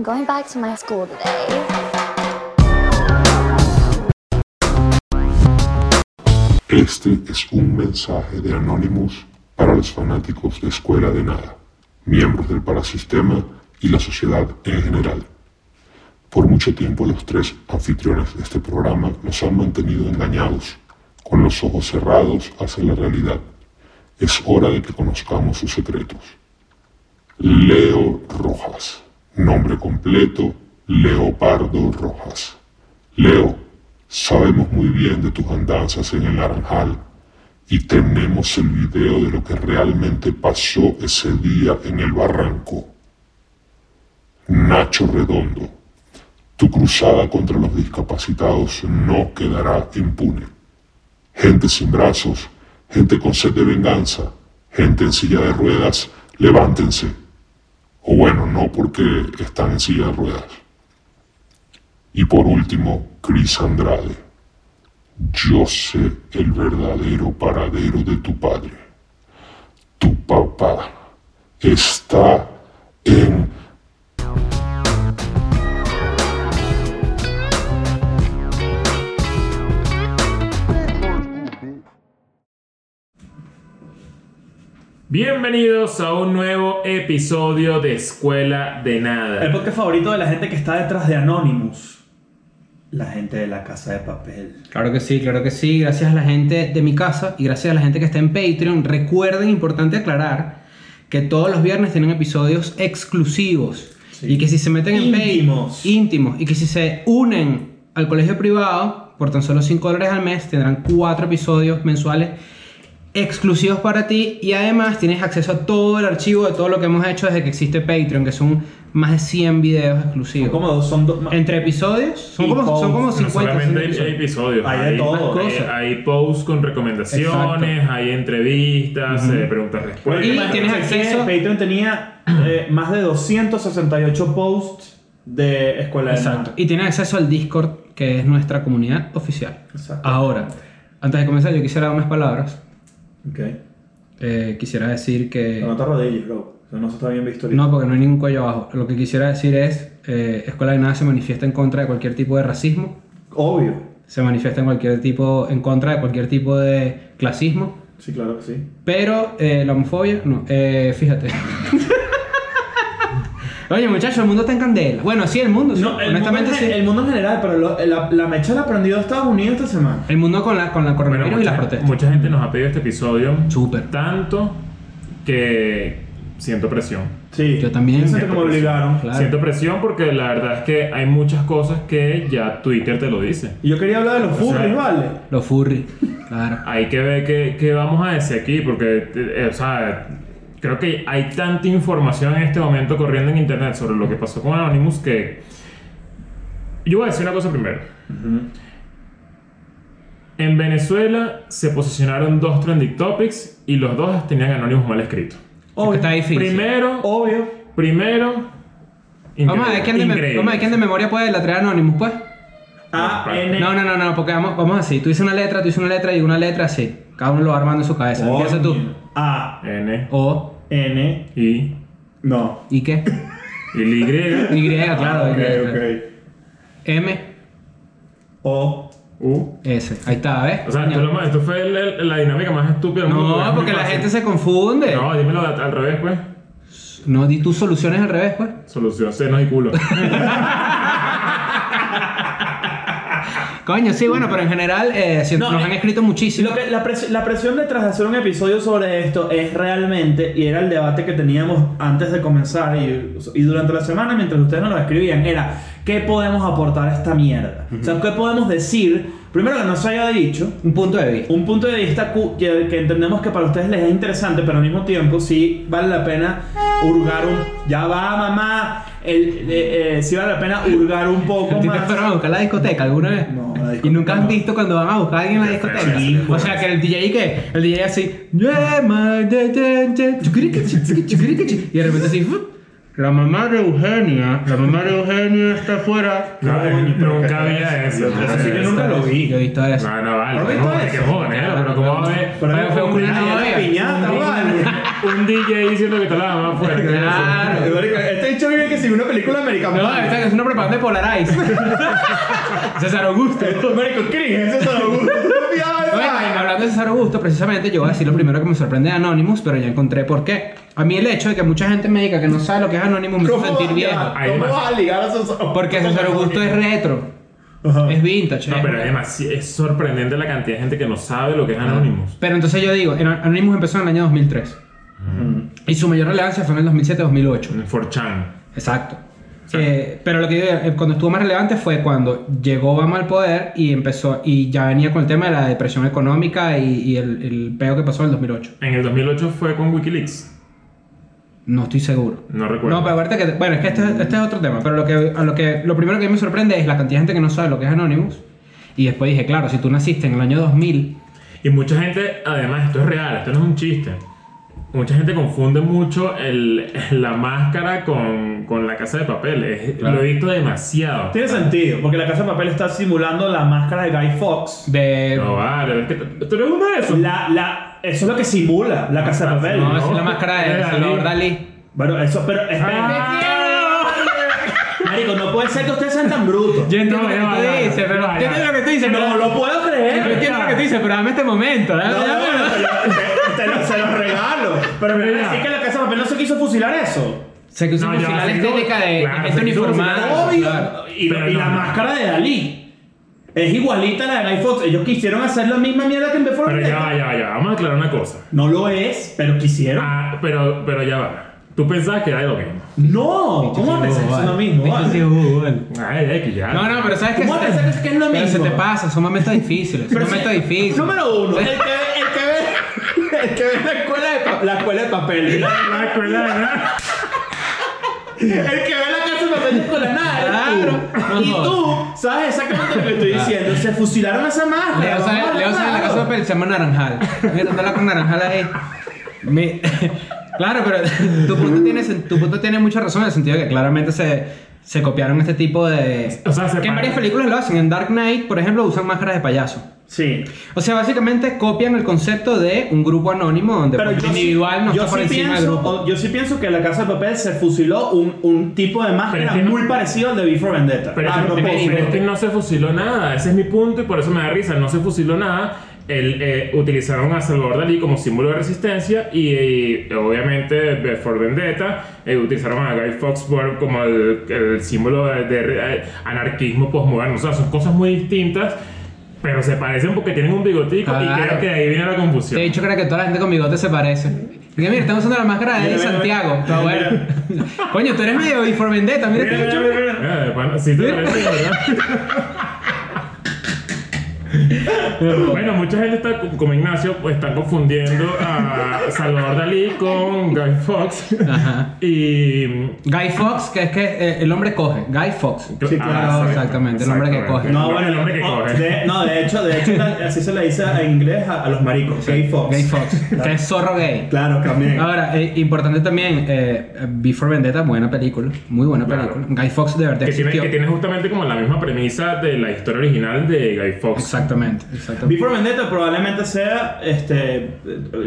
I'm going back to my school today. Este es un mensaje de Anonymous para los fanáticos de Escuela de Nada, miembros del parasistema y la sociedad en general. Por mucho tiempo los tres anfitriones de este programa nos han mantenido engañados, con los ojos cerrados hacia la realidad. Es hora de que conozcamos sus secretos. Leo Rojas. Nombre completo, Leopardo Rojas. Leo, sabemos muy bien de tus andanzas en el Naranjal y tenemos el video de lo que realmente pasó ese día en el barranco. Nacho Redondo, tu cruzada contra los discapacitados no quedará impune. Gente sin brazos, gente con sed de venganza, gente en silla de ruedas, levántense. O bueno, no porque están en silla de ruedas. Y por último, Cris Andrade. Yo sé el verdadero paradero de tu padre. Tu papá está en... Bienvenidos a un nuevo episodio de Escuela de El Nada. podcast favorito de la gente que está detrás de Anonymous. La gente de la casa de papel. Claro que sí, claro que sí. Gracias a la gente de mi casa y gracias a la gente que está en Patreon. Recuerden, importante aclarar, que todos los viernes tienen episodios exclusivos. Sí. Y que si se meten en Íntimos. Patreon, íntimos, y que si se unen al colegio privado por tan solo 5 dólares al mes, tendrán 4 episodios mensuales exclusivos para ti y además tienes acceso a todo el archivo de todo lo que hemos hecho desde que existe Patreon, que son más de 100 videos Son exclusivos. como dos, son dos. Entre episodios, son Y como, son como posts, No 50 solamente hay, 100 hay episodios, Hay de todo. hay, cosas. hay posts con recomendaciones, hay entrevistas, eh, preguntas respuestas. Y tienes acceso- Patreon tenía eh, más de 268 posts de Escuela de Exacto. Nada. Y tienen acceso al Discord, que es nuestra comunidad oficial. Exacto. Ahora, antes de comenzar, yo quisiera dar unas palabras. Ok. Eh, quisiera decir que... No te arrodilles, bro. Eso no se está bien visto ahorita. No, porque no hay ningún cuello abajo. Lo que quisiera decir es, eh, Escuela de Nada se manifiesta en contra de cualquier tipo de racismo, Obvio. se manifiesta en cualquier tipo, en contra de cualquier tipo de clasismo, Sí, claro que sí. pero eh, la homofobia, no, eh, fíjate. Oye, muchachos, el mundo está en candela. Bueno, sí, el mundo, sí. No, el, honestamente mundo, en- sí. el mundo en general, pero lo- la, la mecha la aprendió de Estados Unidos esta semana. El mundo con la, con la Bueno, coronavirus y mucha, las protestas. mucha gente nos ha pedido este episodio. Súper. Tanto que siento presión. Sí. Yo también. Yo siento que me obligaron. Claro. Siento presión porque la verdad es que hay muchas cosas que ya Twitter te lo dice. Y yo quería hablar de los O sea, furries, ¿vale? Los furry, claro. Hay que ver qué, qué vamos a decir aquí, porque, eh, o sea, creo que hay tanta información en este momento corriendo en internet sobre lo que pasó con Anonymous que. Yo voy a decir una cosa primero. En Venezuela se posicionaron dos trending topics y los dos tenían Anonymous mal escrito. Es que está difícil. Primero, Obvio. primero. Vamos a ver quién de, vamos a ver quién de memoria puede deletrear Anonymous, pues. A, N. No, no, no, no, porque vamos, vamos así. Tú dices una letra, tú dices una letra y una letra así. Cada uno lo va armando en su cabeza. Empieza tú. A, N, O, N. I, No. ¿y qué? y Y. Y, claro. Ah, ok, Y, ok. M, O. U. S. Ahí está, ¿ves? O sea, esto, es lo más- esto fue el- el- la dinámica más estúpida del mundo. No, porque la fácil. gente se confunde. No, dímelo al, al revés, pues. No, di tus soluciones al revés, pues. Solución, seno y culo. Coño, sí, bueno, pero en general eh, si- No, nos eh, han escrito muchísimo. Lo que, la, pres- la presión detrás de hacer un episodio sobre esto es realmente, y era el debate que teníamos antes de comenzar y, y durante la semana mientras ustedes nos lo escribían, era ¿qué podemos aportar a esta mierda? O sea, ¿qué podemos decir? Primero que no se haya dicho, Un punto de vista. un punto de vista que, que entendemos que para ustedes les es interesante, pero al mismo tiempo sí vale la pena hurgar un... Ya va, mamá. El, eh, eh, sí vale la pena hurgar un poco ¿A ti te más. fueron a buscar la discoteca alguna vez? No, la discoteca ¿Y nunca has no. visto cuando van a buscar a alguien en la discoteca? Sí, o sea, que el DJ que el DJ así, y de repente así, la mamá de Eugenia, la mamá de Eugenia está afuera. No, nunca ¿qué había es eso. Así que nunca lo vi. Yo he visto eso. No, no, vale. Novia. piñata, vale. Un DJ diciendo que está la más fuerte. Claro. Este dicho vive que si una película americana. No, esta es una propaganda de Polarize. César Augusto. Marico, ¿qué es eso? Augusto? Bueno, hablando de César Augusto, precisamente, yo voy a decir lo primero que me sorprende de Anonymous, pero ya encontré por qué. A mí el hecho de que mucha gente me diga que no sabe lo que es Anonymous me hace sentir viejo. ¿Cómo vas a ligar a esos Porque César Augusto es retro, Ajá. es vintage. No, es- pero además es sorprendente la cantidad de gente que no sabe lo que es Anonymous. Pero entonces yo digo, Anonymous empezó en el año 2003. Y su mayor relevancia fue en el 2007-2008. En 4chan. Exacto. Eh, pero lo que yo digo, eh, cuando estuvo más relevante fue cuando llegó Obama al poder y empezó y ya venía con el tema de la depresión económica y, y el, el peo que pasó en el 2008. En el 2008 fue con Wikileaks. No estoy seguro. No recuerdo. No, pero acuérdate que bueno, es que este, este es otro tema, pero lo que a lo que lo primero que a mí me sorprende es la cantidad de gente que no sabe lo que es Anonymous. Y después dije, claro, si tú naciste en el año 2000, Y mucha gente, además, esto es real, esto no es un chiste. Mucha gente confunde mucho el, la máscara con, con la casa de papel. Es- Claro. Lo he visto demasiado. Tiene sentido, porque la casa de papel está simulando la máscara de Guy Fawkes. de No, vale, es que tú eres uno de esos. La, la, eso es lo que simula la casa de papel. no, no, es la máscara de. Salvador Dalí. Bueno, eso, pero Ah. Marico, no puede ser que ustedes sean tan brutos. Yo entiendo No, lo que tú dices, pero ya, entiendo lo que tú dices, No lo puedo creer. yo entiendo lo que tú dices, pero dame este momento. dame- No, no, dame- te lo, se los regalo. Pero me Mira. decir que la casa de papel no se quiso fusilar eso. Se que usa No, ya, fusilar sin estética duda. de, Claro, gente duda, uniformada. Obvio. claro. Y, Pero y no, la no. máscara de Dalí. Es igualita a la de Guy Fawkes. Ellos quisieron hacer la misma mierda que en Before Pero ya va, ya va, ya va. Vamos a aclarar una cosa. No lo es, pero quisieron. Ah, pero, pero ya va. Tú pensabas que era lo mismo. No, ¿cómo vas a pensar que es lo mismo? Vale? sí. Ay, ay, que ya. No, no, pero sabes que ¿Cómo vas a pensar que es lo Pero se mismo? te pasa, son momentos difíciles. Son Pero momentos sí, difíciles. Número uno, el que, el que ve la escuela de, pa- la escuela de papel. La escuela de nada. El que ve la casa de papel de escuela de nada. eres Claro. tú. Y tú sabes exactamente lo que estoy diciendo. Se fusilaron a esa máscara. Leo vamos a sabe, hablar Leo sabe la claro. casa de papel, se llama Naranjal. Mira, está la con Naranjal ahí. Claro, pero tu punto, tiene, sen- tu punto tiene mucha razón en el sentido de que claramente se, se copiaron este tipo de... O sea, se que en varias películas lo hacen. En Dark Knight, por ejemplo, usan máscaras de payaso. Sí. O sea, básicamente copian el concepto de un grupo anónimo donde Pero yo el sí- individual no yo está por sí encima del pienso, grupo. Yo sí pienso que en la casa de papel se fusiló un, un tipo de máscara que no- muy parecido al de Before Vendetta. Pero, a es que- propósito. pero es que no se fusiló nada, ese es mi punto y por eso me da risa, no se fusiló nada. El, eh, utilizaron a Salvador Dalí como símbolo de resistencia y, y, obviamente Before Vendetta eh, utilizaron a Guy Fawkes por- como el, el símbolo de, de, eh, anarquismo postmoderno. O sea, son cosas muy distintas, pero se parecen porque tienen un bigotico y Claro. creo que de ahí viene la confusión. De hecho, creo que toda la gente con bigote se parece. Mira, mira, estamos usando la máscara de Mira, Eddie mira, Santiago. mira. Está bueno. Coño, tú eres medio Before Vendetta. Mira, Mira, mira, mira, mira. Bueno, sí te parece, ¿verdad? bueno, mucha gente está, como Ignacio, pues están confundiendo a Salvador Dalí con Guy Fawkes. Ajá. Y. Guy Fox, que es que eh, el hombre coge. Guy Fox. Sí, claro, exactamente, el hombre que coge. No, bueno, el hombre que oh, coge. de, no, de hecho, de hecho, así se le dice en inglés a, a los maricos, gay fox. Gay Fox, que es zorro gay. Claro, también. Ahora, eh, importante también, eh, Before Vendetta, buena película, muy buena Claro. película. Guy Fox de verdad Que tiene, existió. que tiene justamente como la misma premisa de la historia original de Guy Fawkes. Exactamente, exactamente. Before Vendetta probablemente sea, este,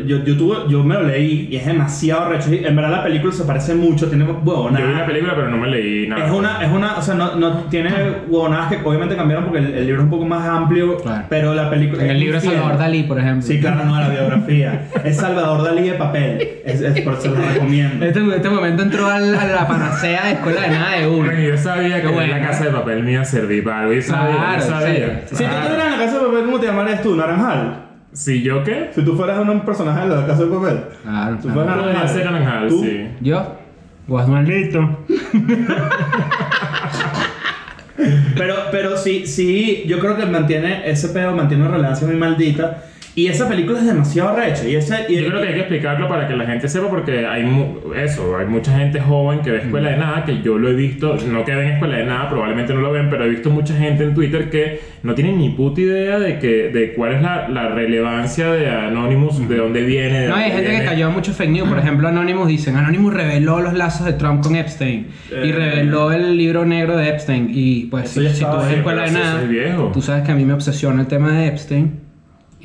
yo, yo, tuve, yo me lo leí y es demasiado recho. Y En verdad la película se parece mucho, tiene huevonadas. Yo vi la película, pero no me leí nada. Es una, es una, o sea, no, no tiene huevonadas que obviamente cambiaron porque el, el libro es un poco más amplio, Claro. pero la película En el es libro de fiel. Salvador Dalí, por ejemplo. Sí, claro, no, la biografía. es Salvador Dalí de papel. Es, es por eso lo recomiendo. Este, este momento entró al- a la panacea de escuela de nada de uno. Bueno, yo sabía que bueno. la casa de papel me iba a servir para algo. Yo sabía, Claro, yo sabía. sí. Si tú estuvieras en la casa de papel, ¿cómo te llamarías tú? ¿Naranjal? Si yo qué? Si tú fueras un personaje de la casa de papel. Claro. Tú fueras Podría naranjal. ser naranjal, ¿Tú? sí. Yo, Guasmalito. Pero, pero sí, sí, yo creo que mantiene ese pedo, mantiene una relevancia muy maldita. Y esa película es demasiado recha. Y ese, y, Yo creo que hay que explicarlo para que la gente sepa porque hay mu- eso, hay mucha gente joven que ve Escuela de Nada, que yo lo he visto, no que ven Escuela de Nada, probablemente no lo ven, pero he visto mucha gente en Twitter que no tiene ni puta idea de que de cuál es la, la relevancia de Anonymous, de dónde viene. de No, hay gente que cayó a muchos fake news. Por ejemplo, Anonymous dicen, Anonymous reveló los lazos de Trump con Epstein. y Eh. reveló el libro negro de Epstein. Y pues, si, si tú ves escuela de nada, tú sabes que a mí me obsesiona el tema de Epstein.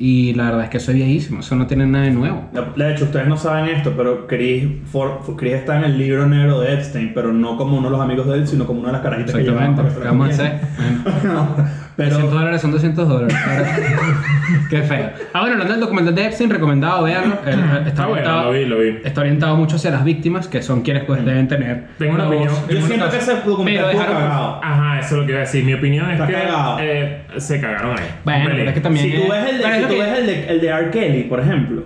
Y la verdad es que eso es viejísimo, eso no tiene nada de nuevo. De hecho, ustedes no saben esto, pero Chris, for- Chris está en el libro negro de Epstein, pero no como uno de los amigos de él, sino como una de las carajitas que llevaban Exactamente. para que se ¿Qué la vamos a hacer? pero 200 dólares son 200 dólares. Ahora- Qué feo. Ah, bueno, hablando del documental de Epstein, recomendado, veanlo. Está Está, bueno, orientado, lo vi, lo vi. está orientado mucho hacia las víctimas, que son quienes pues deben tener. Tengo una opinión. yo siento que ese documental Pero dejaron- cagado. Ajá, eso es lo que iba a decir. Mi opinión es Está que cagado. eh, se cagaron ahí. Bueno, pero es que también. Si tú ves el de, es si lo tú que- ves el de, el de R. Kelly, por ejemplo,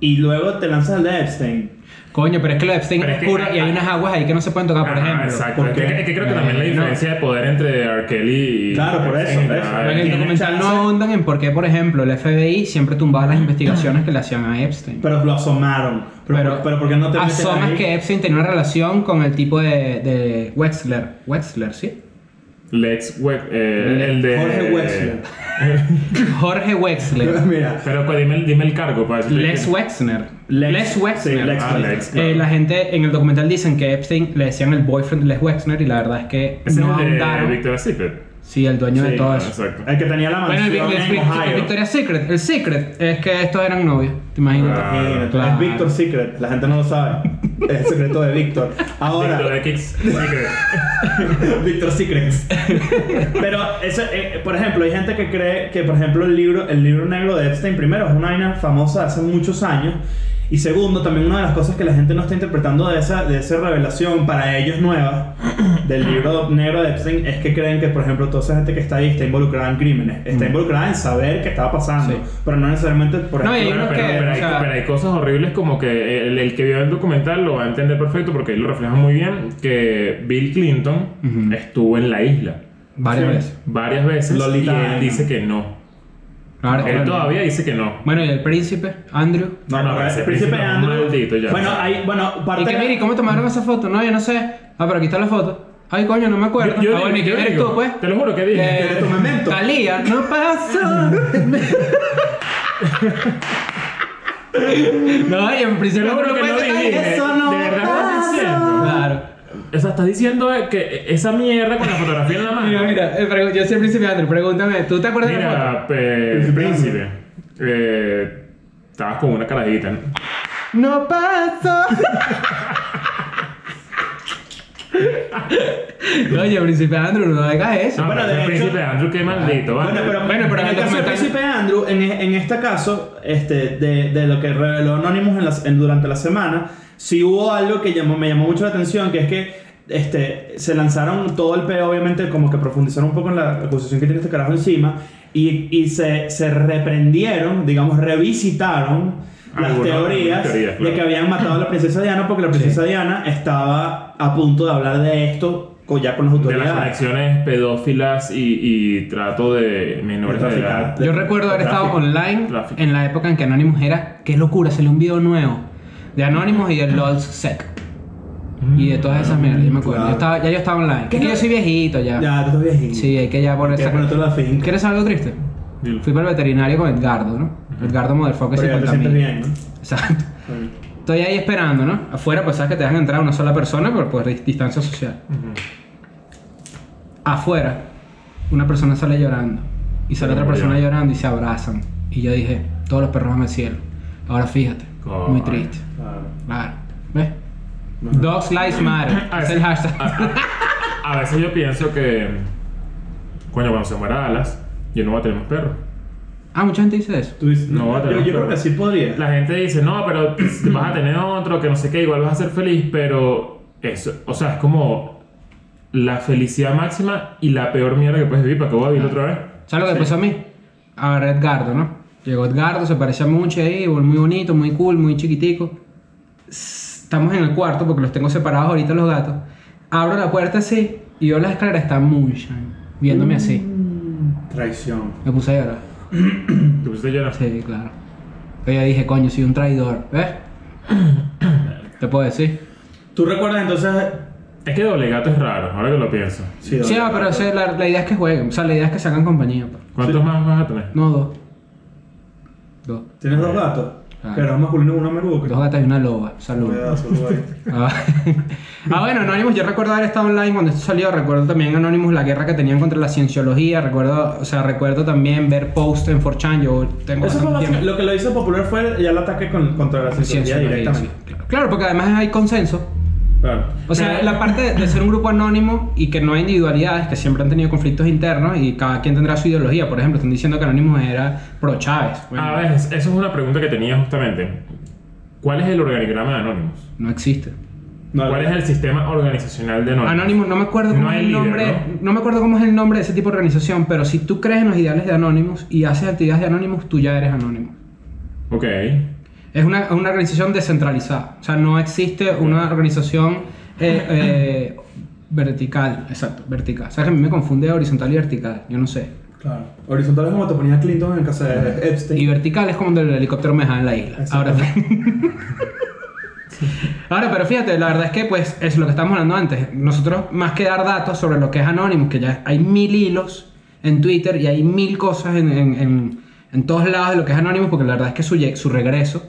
y luego te lanzas el de Epstein, Coño, pero es que lo de Epstein Pero es es que- oscuro y hay unas aguas ahí que no se pueden tocar, por Ajá, ejemplo. Exacto. ¿Por Es que, que creo que también la Eh, no. diferencia de poder entre R. Kelly y. Claro, por eso, por eso. Pero en el documental no ahondan en por qué, por ejemplo, el FBI siempre tumbaba las investigaciones que le hacían a Epstein. pero lo asomaron. Pero, Pero, por- pero ¿por qué no te asomas ahí? que Epstein tenía una relación con el tipo de, de Wexler. Wexler, ¿sí? Lex We- eh, el de. Jorge Wexler. Jorge Wexler. Mira, Pero pues, dime, el- dime el cargo para Les que- Wexner. Lex- Wexner. sí, Lex Ah, Wexner. Lex, Eh, la gente en el documental dicen que Epstein le decían el boyfriend de Les Wexner y la verdad es que Ese no es el de. Victoria's Secret. Sí, el dueño de todo eso. Exacto. el que tenía la Bueno, el, mansión el- en el- el Ohio. Victoria's Secret. El secret es que estos eran novios. ¿Te imaginas? Ah. Claro. Es Victor Secret, la gente no lo sabe. El secreto de Victor. Ahora, Victoria's Secret. Victor Secrets. Pero, ese, eh, por ejemplo, hay gente que cree que, por ejemplo, el libro, el libro negro de Epstein, primero, es una vaina famosa de hace muchos años. Y segundo, también una de las cosas que la gente no está interpretando de esa, de esa revelación para ellos nueva del libro negro de Epstein es que creen que, por ejemplo, toda esa gente que está ahí está involucrada en crímenes. Está involucrada en saber qué estaba pasando. Sí. Pero no necesariamente, por No, ejemplo... Bueno, pero, que, pero hay, sea- pero hay cosas horribles como que el, el que vio el documental lo va a entender perfecto porque ahí lo refleja muy bien que Bill Clinton estuvo en la isla Varias Sí. veces. varias veces Lolita y él dice que no. Ahora, Él claro. todavía dice que no. Bueno, y el príncipe, Andrew. No, no, el príncipe Andrew... maldito ya. Bueno, hay... Bueno, parte Y que de- mire, ¿y ¿cómo tomaron esa foto? No, yo no sé. Ah, pero aquí está la foto. Ay, coño, no me acuerdo. Yo- yo ah, bueno, ¿y digo, quién yo eres digo, tú, pues? te lo juro que dije. ¿Quieres tu memento? Talía, no pasa. no, y en Te principio lo juro que no dije. Eso no ¿De verdad estás diciendo? Claro. O sea, estás diciendo que esa mierda con la fotografía en la mano. Mira, mira, eh, yo soy el príncipe Andrew, pregúntame, ¿tú te acuerdas de la foto? Mira, pe- príncipe. Eh, estabas con una carajita. ¿no? No pasa. Oye, príncipe Andrew, no hagas eso. No, Bueno, pero de hecho- príncipe Andrew, qué maldito, ¿vale? Bueno, pero, Bueno, pero en el el caso del documental- príncipe Andrew, en, en este caso, este, de, de lo que reveló Anonymous en las- en- durante la semana, sí hubo algo que llamó, me llamó mucho la atención, que es que este, se lanzaron todo el peo, obviamente, como que profundizaron un poco en la acusación que tiene este carajo encima, y, y se, se reprendieron, digamos, revisitaron las Algunas teorías, teorías, de claro. que habían matado a la princesa Diana porque la princesa Diana estaba a punto de hablar de esto co- ya con las de las autoridades. conexiones pedófilas y, y trato de menores de edad. Yo recuerdo haber estado online Tráfico. en la época en que Anonymous era. Qué locura, salió un video nuevo de Anonymous y de LOLSEC. Y de todas esas mierdas, yo me acuerdo. Claro. Yo estaba, ya yo estaba online. ¿Qué Es que yo soy viejito ya. Ya, tú estás viejito. Sí, hay que ya poner que finca. ¿Quieres algo triste? Dilo. Fui para el veterinario con Edgardo, ¿no? Edgardo Motherfucker Pero ya te 50 sientes mil. bien, ¿no? Exacto. Estoy ahí esperando, ¿no? Afuera, pues sabes que te dejan entrar una sola persona por dis- distancia social. Afuera, una persona sale llorando. Y sale otra persona llorando y se abrazan. Y yo dije, todos los perros van al cielo. Ahora fíjate, muy triste. Claro. Claro. ¿Ves? Dogs Lives Matter. A es veces, el hashtag. a- a- a veces yo pienso que, coño, cuando se muera Alas, yo no voy a tener más perros. Ah, mucha gente dice eso. Tú dices, No, yo, tenemos yo creo que sí podría. La gente dice, no, pero vas a tener otro, que no sé qué, igual vas a ser feliz, pero eso, o sea, es como la felicidad máxima y la peor mierda que puedes vivir. ¿Para qué voy a vivir otra vez? ¿Sabes lo que pasó a mí? A ver, Edgardo, ¿no? Llegó Edgardo, se parecía mucho ahí, muy bonito, muy cool, muy chiquitico. Estamos en el cuarto porque los tengo separados ahorita los gatos. Abro la puerta así y yo en la escalera está Moonshine, viéndome así. Traición. Me puse a llorar. ¿Te pusiste a llorar? Sí, claro. Pero yo dije, coño, soy un traidor, ¿ves? Te puedo decir. ¿Tú recuerdas entonces? Es que doble gato es raro, ahora que lo pienso. Sí, Sí, ah, pero la, la idea es que jueguen. O sea, la idea es que se hagan compañía. pues. ¿Cuántos más vas a tener? No, dos. Dos. ¿Tienes dos gatos? Que era un masculino y una meruca. Dos gatas y una loba. Saludos. Ah, ah, bueno, Anonymous, yo recuerdo haber estado online cuando esto salió, recuerdo también Anonymous la guerra que tenían contra la cienciología, recuerdo, o sea, recuerdo también ver posts en 4chan, yo tengo Eso fue lo que, lo que lo hizo popular fue ya el ataque con- contra la cienciología Cienciología, directamente. sí, claro. Claro, porque además hay consenso. Claro. O sea, la parte de- ser un grupo anónimo y que no hay individualidades, que siempre han tenido conflictos internos y cada quien tendrá su ideología. Por ejemplo, están diciendo que Anonymous era pro Chávez. Bueno, A ver, eso es una pregunta que tenía justamente. ¿Cuál es el organigrama de Anonymous? no existe. No, ¿Cuál es el sistema organizacional de Anonymous? Anonymous, no me acuerdo No cómo es el líder, nombre, ¿no? ¿no? me acuerdo cómo es el nombre de ese tipo de organización, pero si tú crees en los ideales de Anonymous y haces actividades de Anonymous, tú ya eres Anonymous. Ok. Es una, una organización descentralizada, o sea, no existe una organización eh, eh, vertical, exacto, vertical. ¿Sabes que a mí me confunde horizontal y vertical? Yo no sé. Claro. Horizontal es como te ponía Clinton en casa de Epstein. Y vertical es como donde el helicóptero me deja en la isla. Ahora, Ahora, pero fíjate, la verdad es que pues es lo que estábamos hablando antes. Nosotros, más que dar datos sobre lo que es Anonymous, que ya hay mil hilos en Twitter y hay mil cosas en, en- en- en todos lados de lo que es Anonymous, porque la verdad es que su, su regreso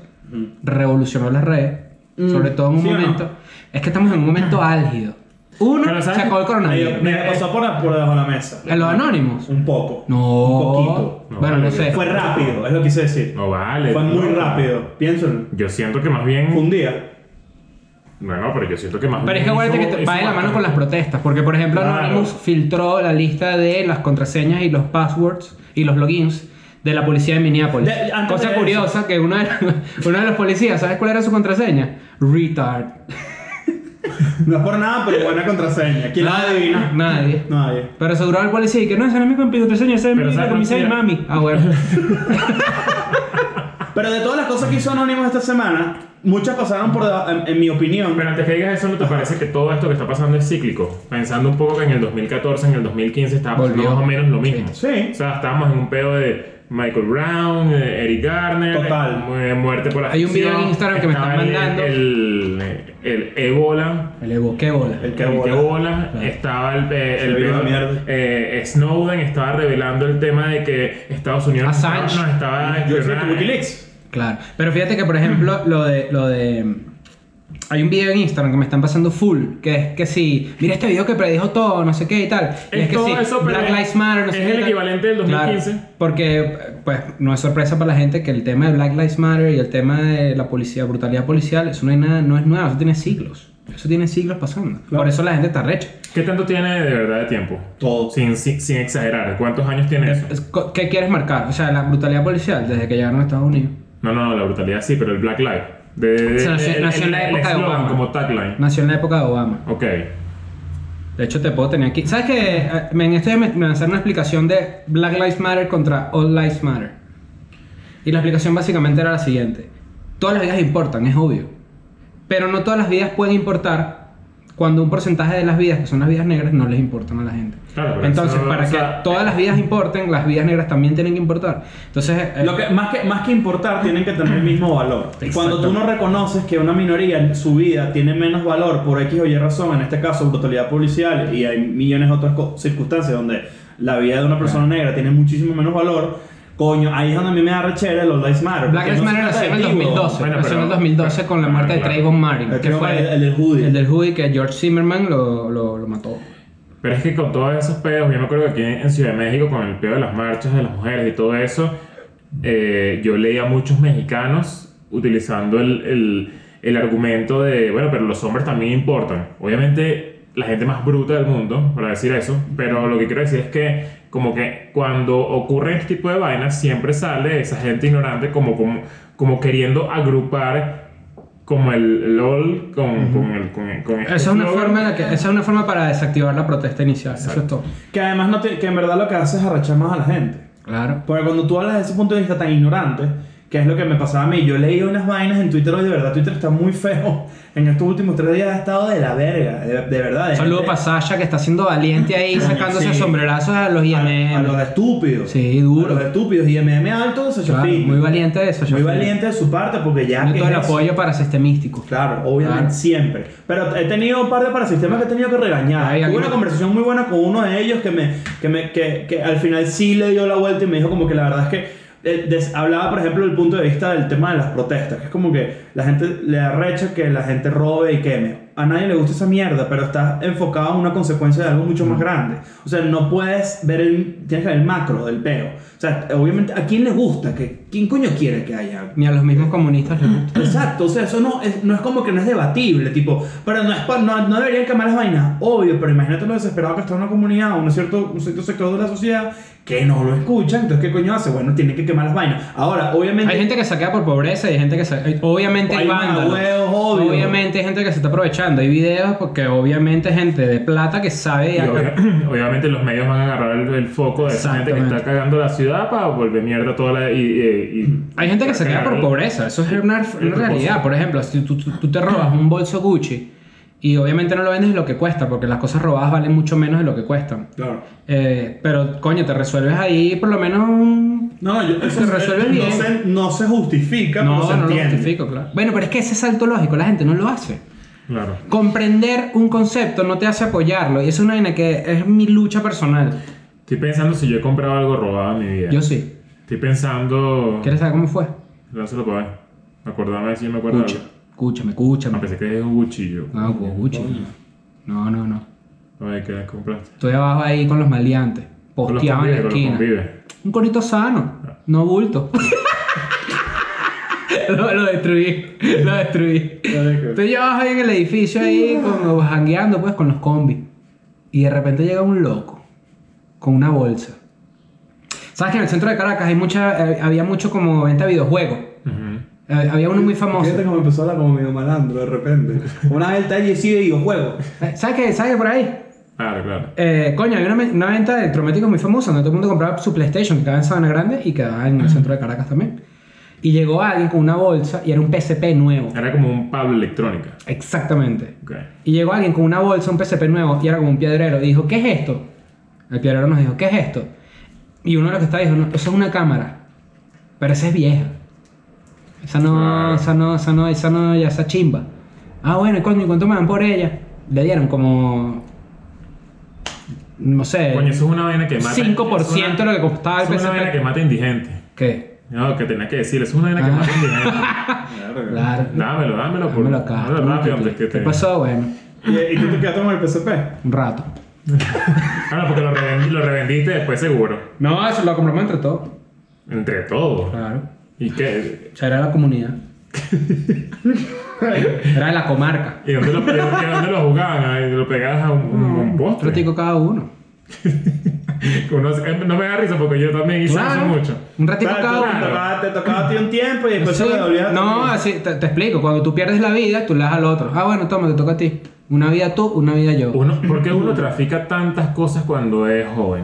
revolucionó las redes, Mm. sobre todo en un ¿Sí o no? momento. Es que estamos en un momento álgido. Uno, Pero, ¿sabes se acabó el coronavirus. Me, me pasó por, por debajo de la mesa. ¿En los Anonymous? Un poco. No. Un poquito. No, bueno, no sé. Fue rápido, es lo que quise decir. No vale. Fue muy no. rápido. Piénsalo. Yo siento que más bien. Fue un día. Bueno, pero yo siento que más Pero es que acuérdate que te- va de la mano con las protestas, porque por ejemplo Claro. Anonymous filtró la lista de las contraseñas y los passwords y los logins de la policía de Minneapolis. De- Cosa de curiosa que uno de, uno de los policías, ¿sabes cuál era su contraseña? Retard. No es por nada, pero buena contraseña. ¿Quién la adivina? Nadie. Nadie. Pero aseguraba el policía y que no, esa no es mi contraseña, esa es mi ¿sabes camisa de mami. Ah, bueno. Pero de todas las cosas que hizo Anonymous esta semana, muchas pasaron por debajo, en, en mi opinión. Pero antes que digas eso, ¿no te parece que todo esto que está pasando es cíclico? Pensando un poco que en el 2014, en el 2015 estaba pasando más o menos lo mismo. Sí. O sea, estábamos en un pedo de Michael Brown, de Eric Garner, Total. eh, muerte por Hay un video en Instagram que me están mandando. El, el, Ebola. El Evo, qué bola. El que El bola. que bola, Claro. estaba el, eh, el eh, Snowden estaba revelando el tema de que Estados Unidos Assange. nos estaba Yo. Wikileaks. Claro. Pero fíjate que, por ejemplo, lo de. Lo de hay un video en Instagram que me están pasando full, que es que si, mira este video que predijo todo, no sé qué y tal. y Es es que todo sí, eso, pero Black es- Lives Matter, no sé es qué el equivalente del 2015. Claro, porque, pues, no es sorpresa para la gente que el tema de Black Lives Matter y el tema de la policía, brutalidad policial, eso no, hay nada, no es nuevo, eso tiene siglos. Eso tiene siglos pasando. Claro. Por eso la gente está recha. ¿Qué tanto tiene de verdad de tiempo? Todo. Sin, sin, sin exagerar. ¿Cuántos años tiene eso? Es- ¿Qué quieres marcar? O sea, la brutalidad policial desde que llegaron a Estados Unidos. No, no, no, la brutalidad sí, pero el Black Lives. De, Se nació- el- nació en la el- el época de eslogan Obama. como tagline. Nació en la época de Obama. Ok. De hecho, te puedo tener aquí. ¿Sabes qué? Eh, En este me, me lanzaron una explicación de Black Lives Matter contra All Lives Matter. Y la explicación básicamente era la siguiente: Todas las vidas importan, es obvio. Pero no todas las vidas pueden importar cuando un porcentaje de las vidas, que son las vidas negras, no les importan a la gente. Claro, Entonces, eso, para o que sea, todas las vidas importen, las vidas negras también tienen que importar. Entonces, eh, Lo que, más, que, más que importar, tienen que tener el mismo valor. Cuando tú no reconoces que una minoría, su vida, tiene menos valor por X o Y razón, en este caso brutalidad policial, y hay millones de otras circunstancias donde la vida de una persona negra tiene muchísimo menos valor, coño, ahí es donde a mí me da rechera los Lives Matter. Black Lives no Matter nació en el de ti, 2012. Bueno, nació en el pero- 2012 con la Claro, muerte de claro. Trayvon Martin. El que fue fue el del hoodie. El del hoodie que George Zimmerman lo, lo, lo mató. Pero es que con todos esos pedos, yo me acuerdo que aquí en Ciudad de México, con el pedo de las marchas de las mujeres y todo eso, eh, yo leía a muchos mexicanos utilizando el, el, el argumento de, bueno, pero los hombres también importan. Obviamente, la gente más bruta del mundo, para decir eso, pero lo que quiero decir es que, como que cuando ocurre este tipo de vainas, siempre sale esa gente ignorante como, como, como queriendo agrupar como el LOL con, con el con, con este Esa es, una forma en la que, esa es una forma para desactivar la protesta inicial. Eso es todo. Que además, no te- que en verdad lo que hace es arrechar más a la gente. Claro. Porque cuando tú hablas de ese punto de vista tan ignorante, que es lo que me pasaba a mí, yo leí unas vainas en Twitter hoy, de verdad, Twitter está muy feo. En estos últimos tres días ha estado de la verga, de, de verdad. de saludo gente- para Sasha que está siendo valiente ahí sacándose Sí. sombrerazos a los a, IMM. a los estúpidos. Sí, duro. A los estúpidos. Y MM alto Sasha Claro, muy valiente de Sasha Muy valiente de su parte, porque ya. Tiene todo el apoyo para místico. Claro, obviamente, Claro. siempre. Pero he tenido un par de parasistemas que he tenido que regañar. Ay, a Tuve me- una conversación muy buena con uno de ellos que, me, que, me, que, que al final sí le dio la vuelta y me dijo como que la verdad es que eh, des- hablaba, por ejemplo, del punto de vista del tema de las protestas, que es como que la gente le arrecha que la gente robe y queme. A nadie le gusta esa mierda, pero está enfocado en una consecuencia de algo mucho más grande. O sea, no puedes ver el, tienes que ver el macro del peo. O sea, obviamente, ¿a quién le gusta? ¿Que, ¿Quién coño quiere que haya Ni a los mismos comunistas les gusta. Exacto, o sea, eso no es, no es como que no es debatible, tipo, pero no, es pa- no, no deberían quemar las vainas, obvio, pero imagínate lo desesperado que está una comunidad, un cierto, un cierto sector de la sociedad que no lo escucha, entonces ¿qué coño hace? Bueno, tiene que quemar las vainas. Ahora, obviamente... Hay gente que saquea por pobreza y hay gente que se... Obviamente hay, Hay vándalos. huevos, obvio. Obviamente hay gente que se está aprovechando. Hay videos porque obviamente hay gente de plata que sabe... Y obvia- obviamente los medios van a agarrar el, el foco de esa gente que está cagando la ciudad para volver mierda toda la... Y, y- y- Hay gente que se queda por pobreza, eso es una, realidad. Por ejemplo, si tú, tú- tú te robas un bolso Gucci y obviamente no lo vendes lo que cuesta, porque las cosas robadas valen mucho menos de lo que cuestan. Claro. Eh, pero coño, te resuelves ahí por lo menos. No, yo, eso Se es- resuelve no bien. Se, no se justifica, No, pero se no lo entiende. justifico, claro. Bueno, pero es que ese salto lógico la gente no lo hace. Claro. Comprender un concepto no te hace apoyarlo y eso es una vaina que es mi lucha personal. Estoy pensando si yo he comprado algo robado en mi vida. Yo sí. Estoy pensando... ¿Quieres saber cómo fue? No se lo puedo ver. Acordarme si yo me acuerdo de Escucha, algo. Escúchame, No, escúchame. pensé que es un cuchillo. No, Gucci. No, no, no. A ver, ¿qué compraste? Estoy abajo ahí con los maleantes. Con Posteado en la con esquina. Un corito sano, no bulto. lo, lo destruí, lo destruí. Estoy yo abajo ahí en el edificio ahí, como jangueando pues con los combis. Y de repente llega un loco con una bolsa. ¿Sabes que en el centro de Caracas hay mucha, eh, había mucho como venta de videojuegos? Eh, había uno muy famoso. Fíjate cómo empezó a hablar como medio malandro de repente. Una vez está allí sí de videojuegos. Eh, ¿Sabes qué? ¿Sabes qué por ahí? Claro, claro. Eh, coño, había una, una venta de electrodomésticos muy famosa donde todo el mundo compraba su PlayStation, que quedaba en Sabana Grande y quedaba en el centro de Caracas también. Y llegó alguien con una bolsa y era un PSP nuevo. Era como un Pablo Electrónica. Exactamente. Ok. Y llegó alguien con una bolsa, un PSP nuevo, y era como un piedrero. Y dijo, ¿qué es esto? El piedrero nos dijo, ¿qué es esto? Y uno de los que estaba dijo, no, eso es una cámara. Pero esa es vieja. Esa no, Claro. esa no, esa no, esa no, ya esa chimba. Ah, bueno, ¿y coño, ¿y cuánto me dan por ella? Le dieron como. No sé. Coño, eso es una vaina que mata. 5% es una- de lo que costaba el Es una vaina PSP. que mata indigente. ¿Qué? No, que tenía que decir, es una vaina que Ah. mata indigente. Claro. Dámelo, dámelo. Por, Dámelo acá. dámelo rápido antes que ¿Qué te. pasó? Bueno, ¿Y, y tú te quedaste con el PSP? un rato. Claro, porque lo, revendi- lo revendiste después seguro. No, eso lo compramos entre todos. Entre todos. Claro. ¿Y qué? O sea, era la comunidad. era de la comarca. ¿Y dónde lo, y dónde lo jugaban? Ahí ¿Lo pegabas a un, un, un Un postre? ratico cada uno. No me da risa porque yo también hice Claro. eso mucho. Un ratico Claro, cada uno. te tocaba a ti un tiempo y después Sí. se lo No, así te, te explico. Cuando tú pierdes la vida, tú le das al otro. Ah, bueno, toma, te toca a ti. Una vida tú, una vida yo. Uno, ¿Por qué uno trafica tantas cosas cuando es joven?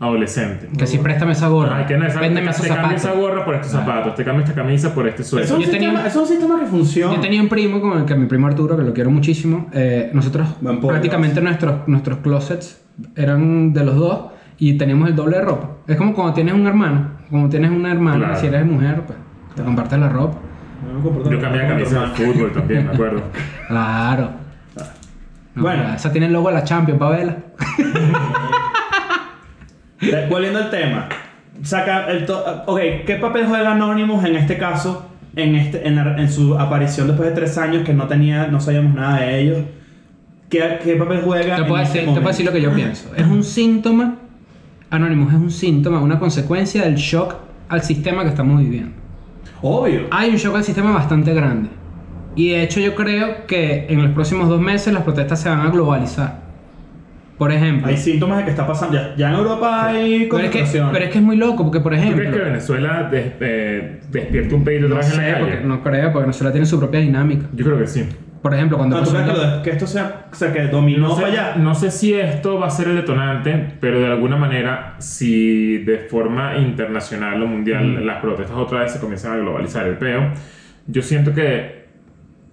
Adolescente. Que si préstame esa gorra. Ay, que no, esa- Véndeme te, esos te cambio zapatos. esa gorra por estos zapatos, te cambio esta camisa por este Eso es, suéter. un Yo tenía sistema, es un sistema que funciona. Yo tenía un primo con el que mi primo Arturo, que lo quiero muchísimo. eh, nosotros prácticamente nuestros, nuestros closets eran de los dos y teníamos el doble de ropa. Es como cuando tienes un hermano. Como tienes una hermana, Claro. si eres mujer, pues te compartes la ropa. No me comporto- Yo cambié de camisa de fútbol también, me acuerdo. Claro. No, Bueno. esa tiene el logo de la Champions. Eh, Volviendo al tema. Saca el to- ok, ¿qué papel juega Anonymous en este caso? En, este, en, la- en su aparición después de tres años que no tenía, no sabíamos nada de ellos. ¿Qué, qué papel juega Te en puedo, este decir, te momento? puedo decir lo que yo pienso. Es un síntoma, Anonymous, es un síntoma, una consecuencia del shock al sistema que estamos viviendo. Obvio. Hay un shock al sistema bastante grande. Y de hecho yo creo que en los próximos dos meses las protestas se van a globalizar. Por ejemplo... Hay síntomas de que está pasando. Ya, ya en Europa hay pero, es que, pero es que es muy loco, porque por ¿Tú ejemplo... crees que Venezuela des- eh, despierta un pedido no otra vez en sé, la calle? porque, no creo, porque Venezuela tiene su propia dinámica. Yo creo que sí. Por ejemplo, cuando No, ¿tú crees que, de- que esto sea, o sea, que dominó No sé, para allá? no sé si esto va a ser el detonante, pero de alguna manera, si de forma internacional o mundial las protestas otra vez se comienzan a globalizar el peo, yo siento que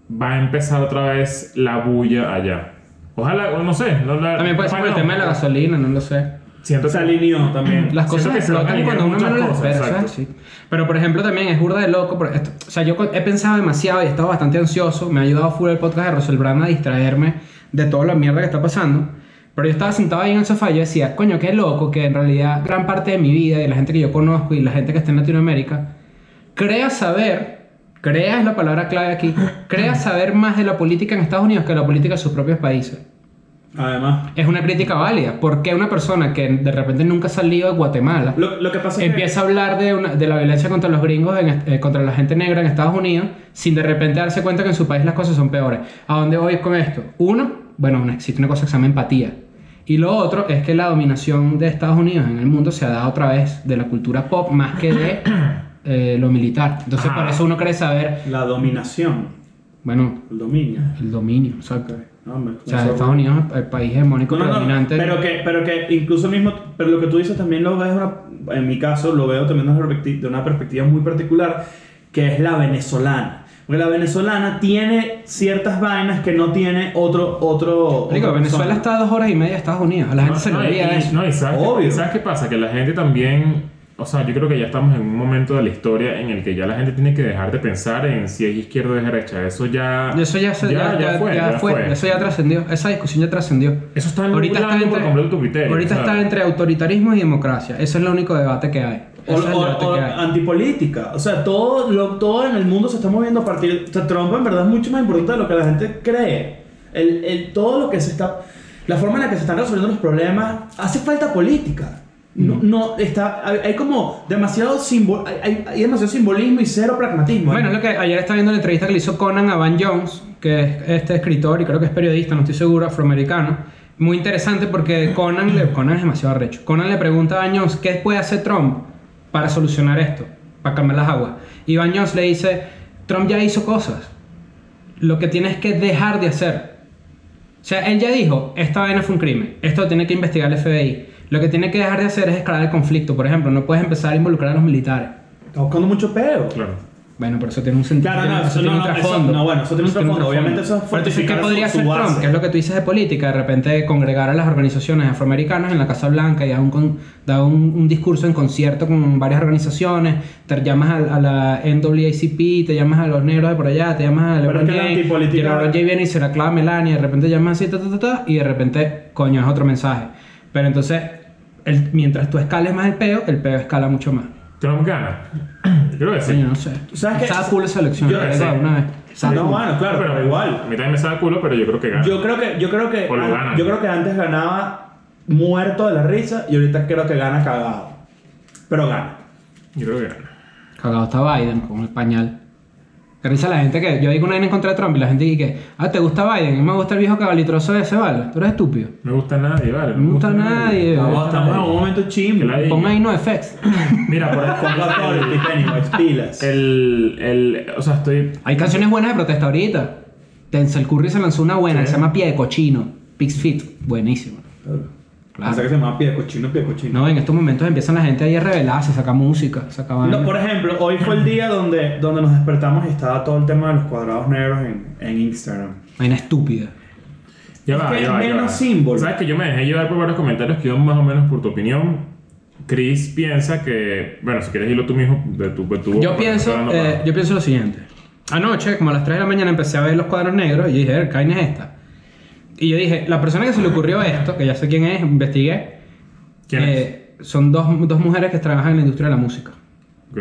va a empezar otra vez la bulla allá. Ojalá, o no sé. No, la- También puede ser por el tema de la gasolina, no lo sé. Siento Se alineó también. Las cosas que explotan cuando uno menos las espera, ¿sabes? Sí. Pero por ejemplo también es burda de loco. por esto- o sea, yo he pensado demasiado y he estado bastante ansioso. Me ha ayudado full el podcast de Rosel Brand a distraerme de toda la mierda que está pasando. Pero yo estaba sentado ahí en el sofá y yo decía, coño, qué loco que en realidad gran parte de mi vida y la gente que yo conozco y la gente que está en Latinoamérica crea saber, crea es la palabra clave aquí, crea saber más de la política en Estados Unidos que de la política de sus propios países. Además, Es una crítica válida. ¿Por qué una persona que de repente nunca ha salido de Guatemala lo, lo que pasa es que... empieza a hablar de, una- de la violencia contra los gringos, en eh, contra la gente negra en Estados Unidos, sin de repente darse cuenta que en su país las cosas son peores. ¿A dónde voy con esto? Uno, bueno, existe una cosa que se llama empatía. Y lo otro es que la dominación de Estados Unidos en el mundo se ha dado a través de la cultura pop más que de eh, lo militar. Entonces, Ajá. por eso uno quiere saber, La dominación, bueno, el dominio. el dominio, exacto. No, hombre, O sea, Estados Unidos es el país hegemónico No, no, no, predominante. pero que, pero que incluso mismo, pero lo que tú dices también lo ves, una- en mi caso, lo veo también de una, perspectiva, muy particular, que es la venezolana. Porque la venezolana tiene ciertas vainas que no tiene otro... otro Digo, otra Venezuela está a dos horas y media de Estados Unidos. A la gente No, se le no, y- olvida eso. No, y sabes, Obvio. qué, ¿sabes qué pasa? Que la gente también. O sea, yo creo que ya estamos en un momento de la historia en el que ya la gente tiene que dejar de pensar en si es izquierda o es derecha. Eso ya. Eso ya, se- ya, ya- fue. ya ya fue, eso ya trascendió, esa discusión ya trascendió. Eso está Ahorita está nublando por entre, completo tu criterio, ahorita ¿sabes? está entre autoritarismo y democracia. Ese es el único debate que hay. O, o- o antipolítica. O sea, todo, lo, todo en el mundo se está moviendo a partir... O sea, Trump en verdad es mucho más importante de lo que la gente cree. El, el- todo lo que se está... La forma en la que se están resolviendo los problemas... Hace falta política. No, no está... Hay, hay como demasiado simbol, hay, hay- demasiado simbolismo y cero pragmatismo. Bueno, lo que ayer estaba viendo la entrevista que le hizo Conan a Van Jones, que es este escritor y creo que es periodista, no estoy seguro, afroamericano. Muy interesante porque Conan, le, Conan es demasiado arrecho. Conan le pregunta a Van Jones, ¿qué puede hacer Trump para solucionar esto? Para calmar las aguas. Y Van Jones le dice, Trump ya hizo cosas. Lo que tienes que dejar de hacer. O sea, él ya dijo, esta vaina fue un crimen, esto lo tiene que investigar el FBI. Lo que tiene que dejar de hacer es escalar el conflicto. Por ejemplo, no puedes empezar a involucrar a los militares. Está buscando mucho peo. Claro. Bueno, pero eso tiene un sentido. Claro, no, eso eso tiene no, un trasfondo. eso- no, bueno, eso tiene un trasfondo. Obviamente eso es Pero entonces, ¿qué podría su- hacer su Trump? Que es lo que tú dices de política. De repente congregar a las organizaciones afroamericanas en la Casa Blanca y dar un, dar un, un discurso en concierto con varias organizaciones. Te llamas a, a la NAACP, te llamas a los negros de por allá, te llamas a Pero LeBron es que la James. antipolítica- Y LeBron James viene y se la clava Melania. Y de repente llamas así, ta, ta, ta, ta, y de repente, coño, es otro mensaje. Pero entonces, el- mientras tú escales más el peo, el peo escala mucho más. Trump gana. Yo creo que sí. Coño, no sé. ¿Sabes qué? Estaba cool esa elección. Yo- verdad, una vez. Estaba No, bueno, claro, pero A igual. mí también me sabe culo, pero yo creo que gana. Yo creo que, yo creo que, O lo gana. yo creo que antes ganaba muerto de la risa y ahorita creo que gana cagado. Pero gana. Yo creo que gana. Cagado está Biden con el pañal. Que risa la gente que. Yo digo una vaina en contra de Trump y la gente dice que. Ah, ¿te gusta Biden? A mí me gusta el viejo cabalitroso ese, ¿vale? Tú eres estúpido. No me gusta nadie, vale. No me gusta nadie. Estamos, estamos en un momento chimbo. Que la- Pon ahí no effects. Mira, por ejemplo, pilas. el, el. O sea, estoy. Hay canciones buenas de protesta ahorita. Denzel Curry se lanzó una buena que se llama Pie de Cochino. Pig's Feet. Buenísimo. Pensé que se llama pie de cochino, pie de cochino. No, en estos momentos empiezan la gente ahí a revelarse, saca música, saca No, por ejemplo, hoy fue el día donde, donde nos despertamos y estaba todo el tema de los cuadrados negros en, en Instagram. Vaina estúpida. Ya Es va, que ya va, es ya menos va. símbolo. Sabes que yo me dejé llevar por varios comentarios que iban más o menos por tu opinión. Chris piensa que. Bueno, si quieres irlo tú mismo, de tu. De tu Yo pienso, eh, yo pienso lo siguiente. Anoche, como a las 3 de la mañana, empecé a ver los cuadros negros y dije, ¿qué vaina es esta? Y yo dije, la persona que se le ocurrió esto, que ya sé quién es, investigué, ¿Quién es? eh, son dos, dos mujeres que trabajan en la industria de la música. Ok.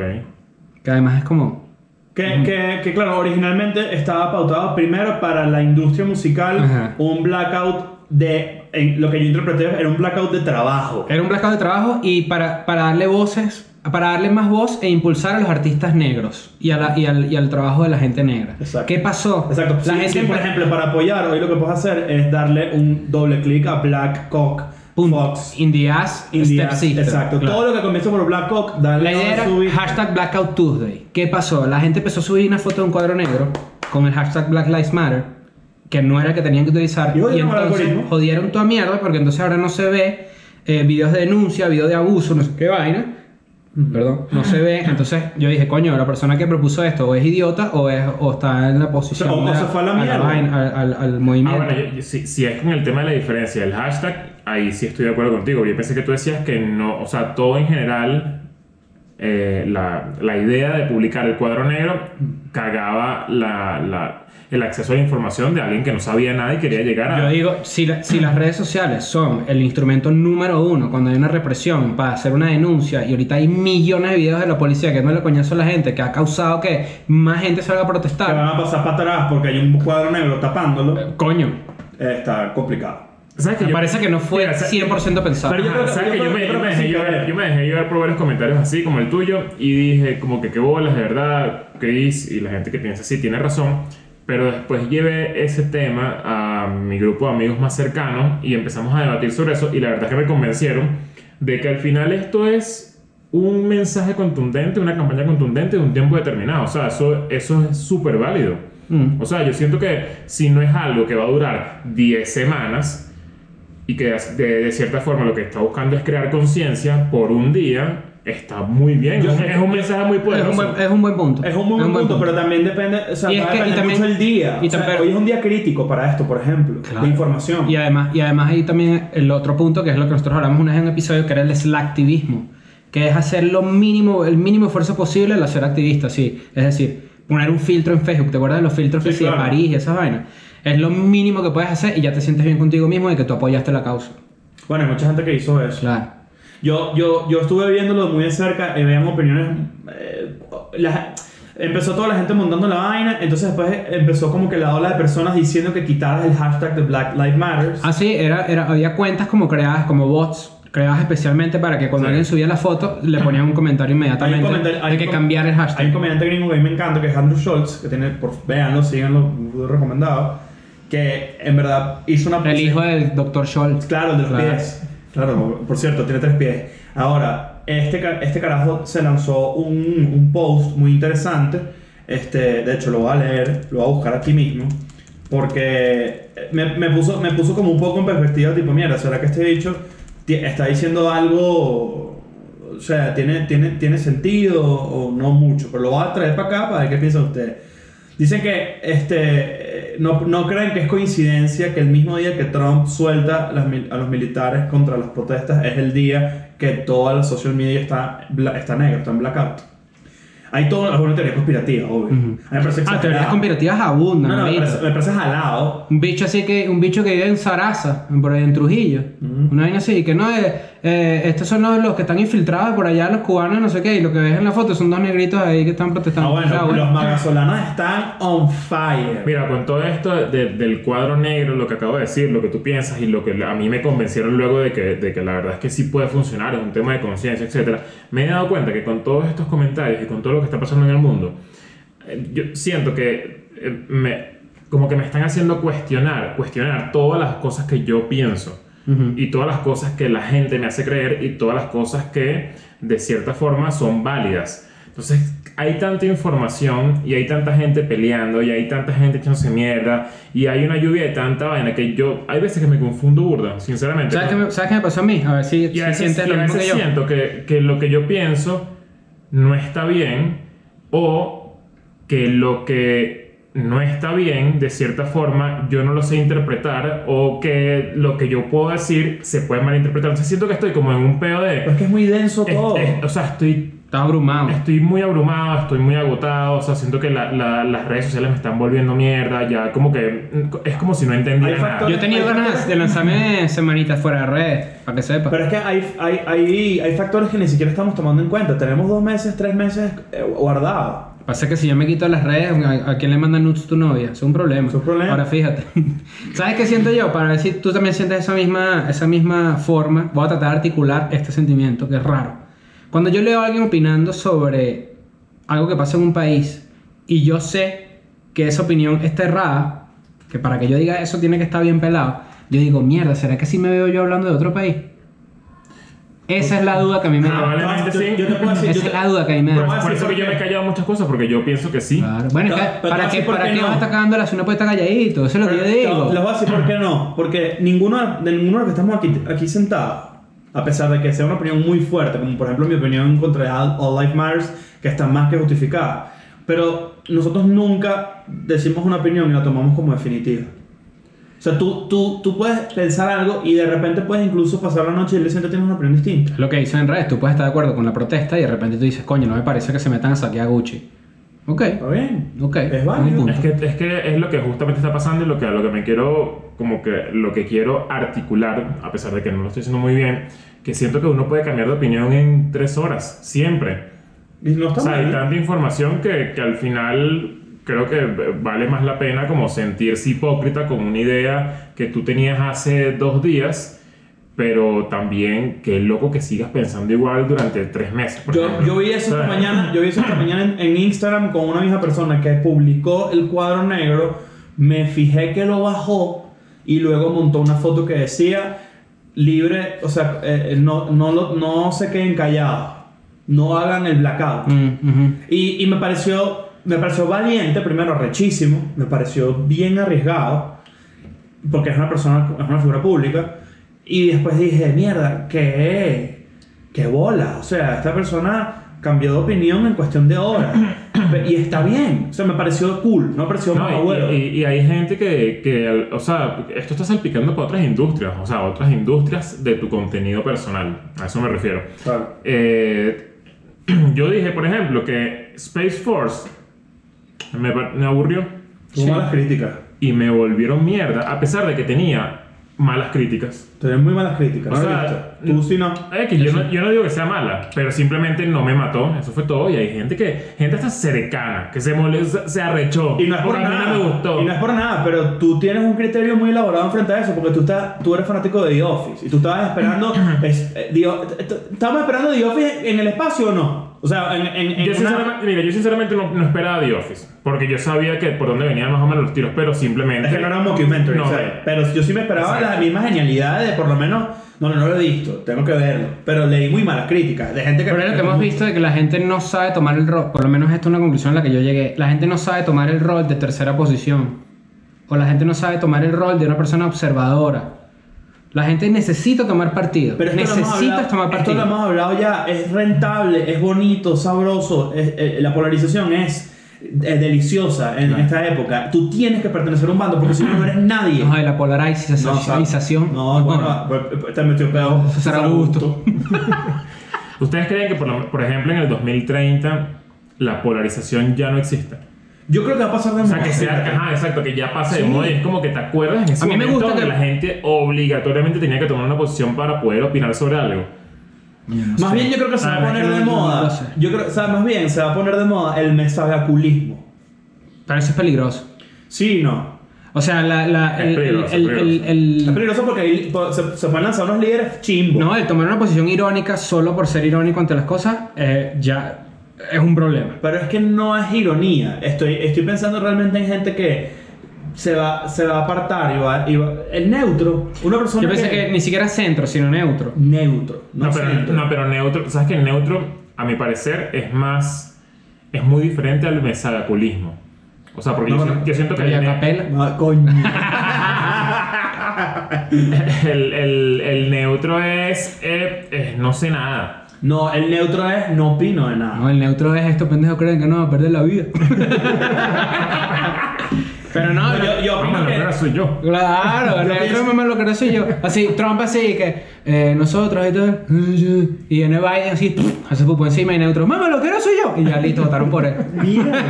Que además es como... Que, que, que, claro, originalmente estaba pautado primero para la industria musical Ajá. un blackout de. en lo que yo interpreté era un blackout de trabajo. Era un blackout de trabajo y para, para darle voces, para darle más voz e impulsar a los artistas negros y, a la- y al, y al trabajo de la gente negra. Exacto. ¿Qué pasó? Exacto. La Sí, gente sí, por ejemplo, para apoyar, hoy lo que puedes hacer es darle un doble clic a Black Cock Punto. Fox. In the ass, India. Step Sister. Exacto. Claro. Todo lo que comienza por Black Cock, dale La idea era subir. hashtag Blackout Tuesday. ¿Qué pasó? La gente empezó a subir una foto de un cuadro negro con el hashtag Black Lives Matter, que no era el que tenían que utilizar. Y Y, entonces jodieron toda mierda porque entonces ahora no se ve eh, videos de denuncia, videos de abuso, no sé qué vaina. Perdón, no se ve. Entonces yo dije, coño, la persona que propuso esto o es idiota o, es, o está en la posición. O se fue a la mierda. al, al- al Ah, movimiento. bueno, yo- yo- si, si es con el tema de la diferencia del hashtag, ahí sí estoy de acuerdo contigo. Yo pensé que tú decías que no, o sea, todo en general eh, la, la idea de publicar el cuadro negro cagaba la, la- el acceso a la información de alguien que no sabía nada y quería llegar a... Yo digo, si, la- si las redes sociales son el instrumento número uno cuando hay una represión para hacer una denuncia y ahorita hay millones de videos de la policía que no le coñazo a la gente, que ha causado que más gente salga a Que van protestar, a pasar para atrás porque hay un cuadro negro tapándolo. coño, eh, está complicado. ¿Sabes que me yo- parece que no fue Mira, sa- 100% pensado. Pero yo Ajá, ¿sabes que yo me, yo me dejé llevar, yo me dejé llevar por varios comentarios así como el tuyo y dije como que qué bolas de verdad, Chris y la gente que piensa así tiene razón, pero después llevé ese tema a mi grupo de amigos más cercanos y empezamos a debatir sobre eso y la verdad es que me convencieron de que al final esto es un mensaje contundente, una campaña contundente de un tiempo determinado, o sea, eso, eso es súper válido. Mm. O sea, yo siento que si no es algo que va a durar 10 semanas y que de, de cierta forma lo que está buscando es crear conciencia por un día, está muy bien. Yo- es, un- es un mensaje muy Es poderoso. un, buen, es un buen punto. Es un muy buen punto, pero también depende, o sea, Y es que- y depender también- mucho el día. y O sea, hoy es un día crítico para esto, por ejemplo, Claro. de información. Y además, y además hay también el otro punto que es lo que nosotros hablamos una vez en un episodio que era el slacktivismo, que es hacer lo mínimo, el mínimo esfuerzo posible al ser activista, sí. Es decir, poner un filtro en Facebook, ¿te acuerdas de los filtros Sí, que sí, de claro. París y esas vainas? Es lo mínimo que puedes hacer y ya te sientes bien contigo mismo de que tú apoyaste la causa. Bueno, hay mucha gente que hizo eso. Claro. Yo, yo, yo estuve viéndolo muy de cerca y veían opiniones. eh, la- empezó toda la gente montando la vaina, entonces después empezó como que la ola de personas diciendo que quitaras el hashtag de Black Lives Matter. Ah, sí, era, era, había cuentas como creadas, como bots, creadas especialmente para que cuando Sí. alguien subía la foto le ponían un comentario un inmediatamente comentario- hay de que cambiara el hashtag. Hay un comediante gringo que a mí me encanta, que es Andrew Schultz, que tiene, por, véanlo, síganlo, recomendado, que en verdad hizo una... el hijo del Dr. Scholz. Claro, el de los Claro. pies. Claro, por cierto, tiene tres pies. Ahora, este, este carajo se lanzó un, un post muy interesante. Este, de hecho, lo voy a leer, lo voy a buscar aquí mismo. Porque me, me puso, me puso como un poco en perspectiva, tipo, mierda, ¿será que este bicho está diciendo algo? O sea, ¿tiene, tiene, tiene sentido o no mucho? Pero lo voy a traer para acá para ver qué piensan ustedes. Dicen que este, eh, no, no creen que es coincidencia que el mismo día que Trump suelta las a los militares contra las protestas es el día que toda la social media está, está negra, está en blackout. Hay toda alguna teoría conspirativa, obvio. Ujú. A mí me parece Ah, teorías conspirativas abundan. No, no, me parece, me parece jalado. Un bicho así que, un bicho que vive en Sarasa, por ahí en Trujillo. Una vaina así, que no es, eh, estos son los, los que están infiltrados por allá, los cubanos, no sé qué, y lo que ves en la foto son dos negritos ahí que están protestando. Ah, bueno, O sea, bueno. los magasolanos están on fire. Mira, con todo esto de- del cuadro negro, lo que acabo de decir, lo que tú piensas y lo que a mí me convencieron luego de que, de que la verdad es que sí puede funcionar, es un tema de conciencia, etc. Me he dado cuenta que con todos estos comentarios y con todo lo que está pasando en el mundo, eh, yo siento que eh, me, como que me están haciendo cuestionar, cuestionar todas las cosas que yo pienso Y todas las cosas que la gente me hace creer y todas las cosas que de cierta forma son válidas. Entonces hay tanta información y hay tanta gente peleando y hay tanta gente echándose mierda y hay una lluvia de tanta vaina que yo hay veces que me confundo burda, sinceramente. ¿Sabes, qué me, ¿Sabes qué me pasó a mí? A ver si, Y a veces, sientes y lo a mismo que veces yo. siento que, que lo que yo pienso no está bien o que lo que no está bien, de cierta forma, yo no lo sé interpretar o que lo que yo puedo decir se puede malinterpretar. Entonces siento que estoy como en un peo de... Pero es que es muy denso es- todo. es- o sea, estoy Estaba abrumado. Estoy muy abrumado, estoy muy agotado, o sea, siento que la- la- las redes sociales me están volviendo mierda, ya como que es como si no entendiera nada. Yo hay ganas factores- de lanzarme semanitas fuera de redes, para que sepa. Pero es que hay, hay, hay, hay factores que ni siquiera estamos tomando en cuenta. Tenemos dos meses, tres meses eh, guardados. Pasa que si yo me quito las redes, ¿a, a quién le mandan nudes tu novia? Es un problema. Es un problema. Ahora fíjate. ¿Sabes qué siento yo? Para ver si tú también sientes esa misma, esa misma forma, voy a tratar de articular este sentimiento que es raro. Cuando yo leo a alguien opinando sobre algo que pasa en un país y yo sé que esa opinión está errada, que para que yo diga eso tiene que estar bien pelado, yo digo, mierda, ¿será que sí me veo yo hablando de otro país? Esa es la duda que a mí me da. Probablemente sí. yo te puedo decir- Esa yo es te- la duda que a mí me da. Por Sí, eso que yo me he callado muchas cosas, porque yo pienso que sí. Claro. Bueno, es que, ¿para qué, por para qué no. vas a estar cagándola si uno puede estar calladito? Eso es lo que yo digo. Les voy a decir por qué no. Porque ninguno de ninguno de los que estamos aquí, aquí sentados, a pesar de que sea una opinión muy fuerte, como por ejemplo mi opinión contra All, All Life Matters, que está más que justificada, pero nosotros nunca decimos una opinión y la tomamos como definitiva. O sea, tú, tú, tú puedes pensar algo y de repente puedes incluso pasar la noche y el siguiente tienes una opinión distinta. Lo que dicen en redes, tú puedes estar de acuerdo con la protesta y de repente tú dices, coño, no me parece que se metan a saquear a Gucci. Ok. ¿Está bien? Ok. Es válido. Es que, es que es lo que justamente está pasando y lo que, a lo que me quiero, como que lo que quiero articular, a pesar de que no lo estoy haciendo muy bien, que siento que uno puede cambiar de opinión en tres horas, siempre. Y no está O sea, hay mal. tanta información que, que al final creo que vale más la pena como sentirse hipócrita con una idea que tú tenías hace dos días, pero también qué loco que sigas pensando igual durante tres meses. Yo, yo vi eso esta mañana, yo vi eso esta mañana en, en Instagram con una misma persona que publicó el cuadro negro, me fijé que lo bajó y luego montó una foto que decía libre, o sea, eh, no, no, lo- no se queden callados, no hagan el blackout. Mm, ujú. Y, y me pareció me pareció valiente, primero rechísimo, me pareció bien arriesgado, porque es una persona, es una figura pública, y después dije, mierda, qué, qué bola, o sea, esta persona cambió de opinión en cuestión de horas, y está bien, o sea, me pareció cool, no me pareció No, y- y, y hay gente que, que, o sea, esto está salpicando para otras industrias, o sea, otras industrias de tu contenido personal, a eso me refiero. Claro. Eh, yo dije, por ejemplo, que Space Force me, me aburrió Tuvo malas críticas, y me volvieron mierda, a pesar de que tenía malas críticas. tenés muy malas críticas, O ¿no sea? Tú sí no. Es que yo, no, yo no digo que sea mala, pero simplemente no me mató, eso fue todo. Y hay gente que, gente hasta cercana, que se molesta, se arrechó. Y no es por porque a mí nada. no me gustó. Y no es por nada, pero tú tienes un criterio muy elaborado frente a eso, porque tú, estás, tú eres fanático de The Office y tú estabas esperando. es- eh, The O- t- t- ¿Estábamos esperando The Office en el espacio o no? O sea, en. en, en Yo una- sinceramente, mira, yo sinceramente no, no esperaba The Office, porque yo sabía que por dónde venían más o menos los tiros, pero simplemente... Es que no era un mockumentary, No, o sea, pero yo sí me esperaba Exacto. la misma genialidad de por lo menos. No, no, no lo he visto, tengo que verlo. Pero leí muy malas críticas de gente que. Pero es lo que hemos visto de que la gente no sabe tomar el rol, por lo menos esto es una conclusión a la que yo llegué, la gente no sabe tomar el rol de tercera posición, o la gente no sabe tomar el rol de una persona observadora. La gente necesita tomar partido, Pero esto lo hemos necesitas hablado- tomar Esto partido. lo hemos hablado ya, es rentable, es bonito, sabroso, es- eh, la polarización es, deliciosa en esta época. Tú tienes que pertenecer a un bando porque si no, no eres nadie. No, de la polarización. No, o sea, No, bueno, pues, te metió pedo. Será gusto. ¿Ustedes creen que, por, por ejemplo, en el 2030 la polarización ya no existe? Yo creo que va a pasar de O sea, moda. que sea, ajá, exacto, que ya pase de Sí. moda y es como que te acuerdas en ese A mí me momento gusta que- la gente obligatoriamente tenía que tomar una posición para poder opinar sobre algo. Más bien yo creo que se va Ah, a poner es que de no- no moda. lo sé. Yo creo, o sea, más bien se va a poner de moda el mesabaculismo. Pero eso es peligroso. Sí, no. O sea, la, la- Es el, peligroso, el- es el- peligroso. el- Es peligroso porque ahí po- se, se pueden lanzar unos líderes chimbos. no, el tomar una posición irónica solo por ser irónico ante las cosas eh, ya es un problema. Pero es que no es ironía. Estoy, estoy pensando realmente en gente que se va, se va a apartar y va, y va- El neutro. Una persona Yo pensé que ni siquiera centro, sino neutro. Neutro. No, No, pero, centro. no, pero neutro, ¿sabes que el neutro, a mi parecer, es más, es muy diferente al mesagaculismo? O sea, porque No, yo, no, si- yo siento que el, capela. No, coño. el, el- el neutro es, eh, eh, no sé nada. No, el neutro es no opino de nada. No, el neutro es estos pendejos creen que no va a perder la vida. Pero no, No, yo, yo opino la que. soy yo. Claro, el Yo neutro mamá lo que soy yo. Así, Trump así que eh, nosotros y tal. Y viene Biden así, hace pupo encima y neutro, mamá lo que no soy yo. Y ya listo, votaron por él. Mira.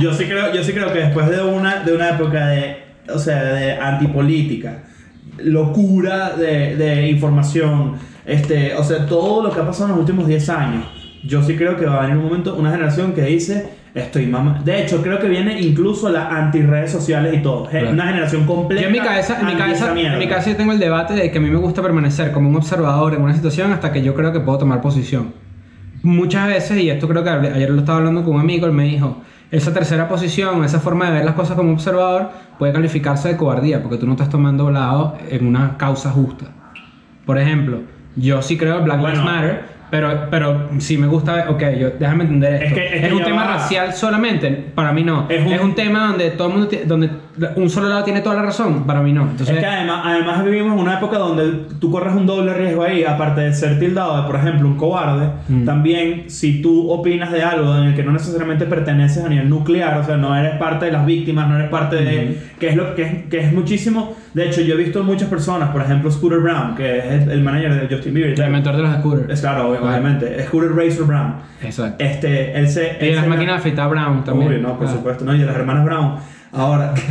yo sí creo, yo sí creo que después de una, de una época de, o sea, de antipolítica, locura de, de información, este, o sea, todo lo que ha pasado en los últimos 10 años, yo sí creo que va a venir un momento, una generación que dice, estoy mamá. De hecho, creo que viene incluso las anti-redes sociales y todo. Claro. Una generación completa. Yo en mi cabeza, en mi cabeza, en mi cabeza yo tengo el debate de que a mí me gusta permanecer como un observador en una situación hasta que yo creo que puedo tomar posición. Muchas veces, y esto creo que ayer lo estaba hablando con un amigo, él me dijo, esa tercera posición, esa forma de ver las cosas como observador puede calificarse de cobardía porque tú no estás tomando lado en una causa justa. Por ejemplo, yo sí creo en Black Lives Bueno. Matter, pero, pero sí me gusta, ok, yo, déjame entender esto. Es que- es que un tema va. racial solamente, para mí no. Es Es un- un, tema donde todo el mundo, donde un solo lado tiene toda la razón, para mí no. Entonces, es que además, además vivimos en una época donde tú corres un doble riesgo ahí, aparte de ser tildado de, por ejemplo, un cobarde, Mm. también si tú opinas de algo en el que no necesariamente perteneces a nivel nuclear, o sea, no eres parte de las víctimas, no eres parte de... que, es lo, que, es, que es muchísimo... De hecho, yo he visto muchas personas, por ejemplo, Scooter Brown, que es el, manager de Justin Bieber. el mentor de los scooters. Es claro, ob- obviamente. Scooter Razor Brown. Exacto. Este, él se... y él las se- máquinas de afeitar Brown también. Uy, no, por Ah. supuesto. No, y de las hermanas Brown. Ahora...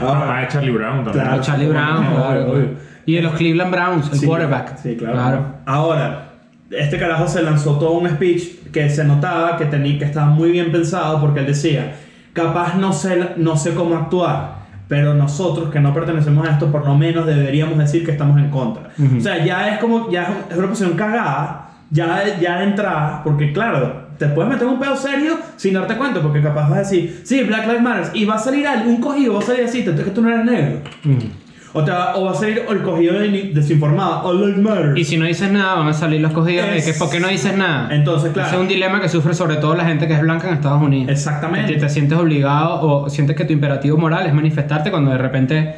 Ah, de Charlie Brown también. Claro. Charlie Brown, Obvio, claro. obvio. Y de los Cleveland Browns, el Sí, quarterback. Sí, claro. Ahora, este carajo se lanzó todo un speech que se notaba que, tenía, que estaba muy bien pensado porque él decía, capaz no sé, no sé cómo actuar, pero nosotros que no pertenecemos a esto por lo menos deberíamos decir que estamos en contra. Ujú. O sea, ya es como, ya es una posición cagada, ya, ya de entrada, porque claro, te puedes meter un pedo serio sin darte cuenta, porque capaz vas a decir, sí, Black Lives Matter, y va a salir algún cogido, va a salir así, te que tú no eres negro. Ujú. O, te va, o va a salir el cogido de- desinformado, All Lives Matter. Y si no dices nada, van a salir los cogidos de Es- que ¿por qué no dices nada? Entonces, claro. Ese es un dilema que sufre sobre todo la gente que es blanca en Estados Unidos. Exactamente. Que te sientes obligado o sientes que tu imperativo moral es manifestarte cuando de repente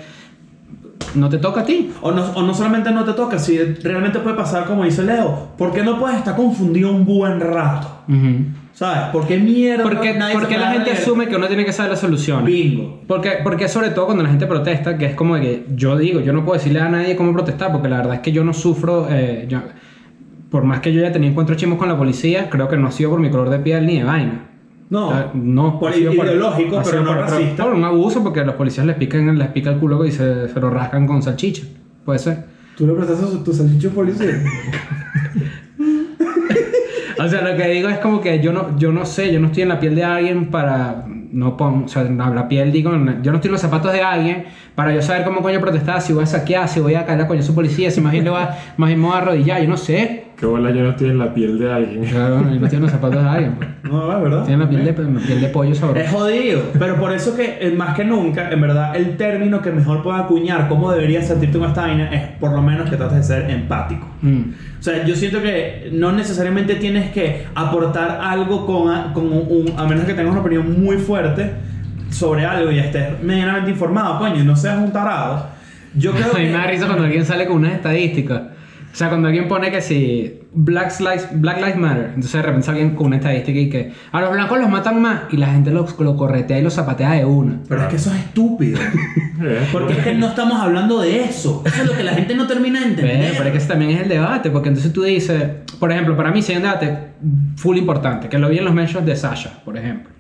no te toca a ti. O no, o no solamente no te toca, si realmente puede pasar como dice Leo, ¿por qué no puedes estar confundido un buen rato? Ujú. ¿Sabes? ¿Por qué mierda? Porque, nadie porque la gente leer? asume que uno tiene que saber la solución. Bingo. Porque, porque sobre todo cuando la gente protesta, que es como de que yo digo, yo no puedo decirle a nadie cómo protestar, porque la verdad es que yo no sufro, eh, yo- por más que yo haya tenido encuentros chimos con la policía, creo que no ha sido por mi color de piel ni de vaina. No. O sea, no. Por ideológico, ha pero no por, racista. Por un abuso, porque los policías les pican, les pica el culo y se, se lo rascan con salchicha. Puede ser. ¿Tú le prestaste tu salchicho policía? O sea, lo que digo es como que yo no, yo no sé, yo no estoy en la piel de alguien para. No pon, o sea, la piel digo, yo no estoy en los zapatos de alguien para yo saber cómo coño protestar, si voy a saquear, si voy a caer a coño su policía, si más bien le va, más bien me voy a arrodillar, yo no sé. Qué bola, yo no estoy en la piel de alguien. Claro, yo no estoy en los zapatos de alguien. pues. No, es verdad. Estoy en la piel de, la piel de pollo Es sabroso. jodido, pero por eso que eh, más que nunca, en verdad, el término que mejor puede acuñar cómo deberías sentirte con esta vaina es por lo menos que trates de ser empático. Mm. O sea, yo siento que no necesariamente tienes que aportar algo con, a- con un, un- a menos que tengas una opinión muy fuerte sobre algo y estés medianamente informado, coño, y no seas un tarado. Yo creo A mí que... me da risa cuando alguien sale con unas estadísticas. O sea, cuando alguien pone que si Black Lives, Black Lives Matter, entonces de repente sale alguien con una estadística y que a los blancos los matan más y la gente los, lo corretea y los zapatea de una. Pero es que eso es estúpido. Eh, Porque es que no estamos hablando de eso. Eso es lo que la gente no termina de entender. Pero, pero es que ese también es el debate, porque entonces tú dices, por ejemplo, para mí sí hay un debate full importante, que lo vi en los mentions de Sasha, por ejemplo.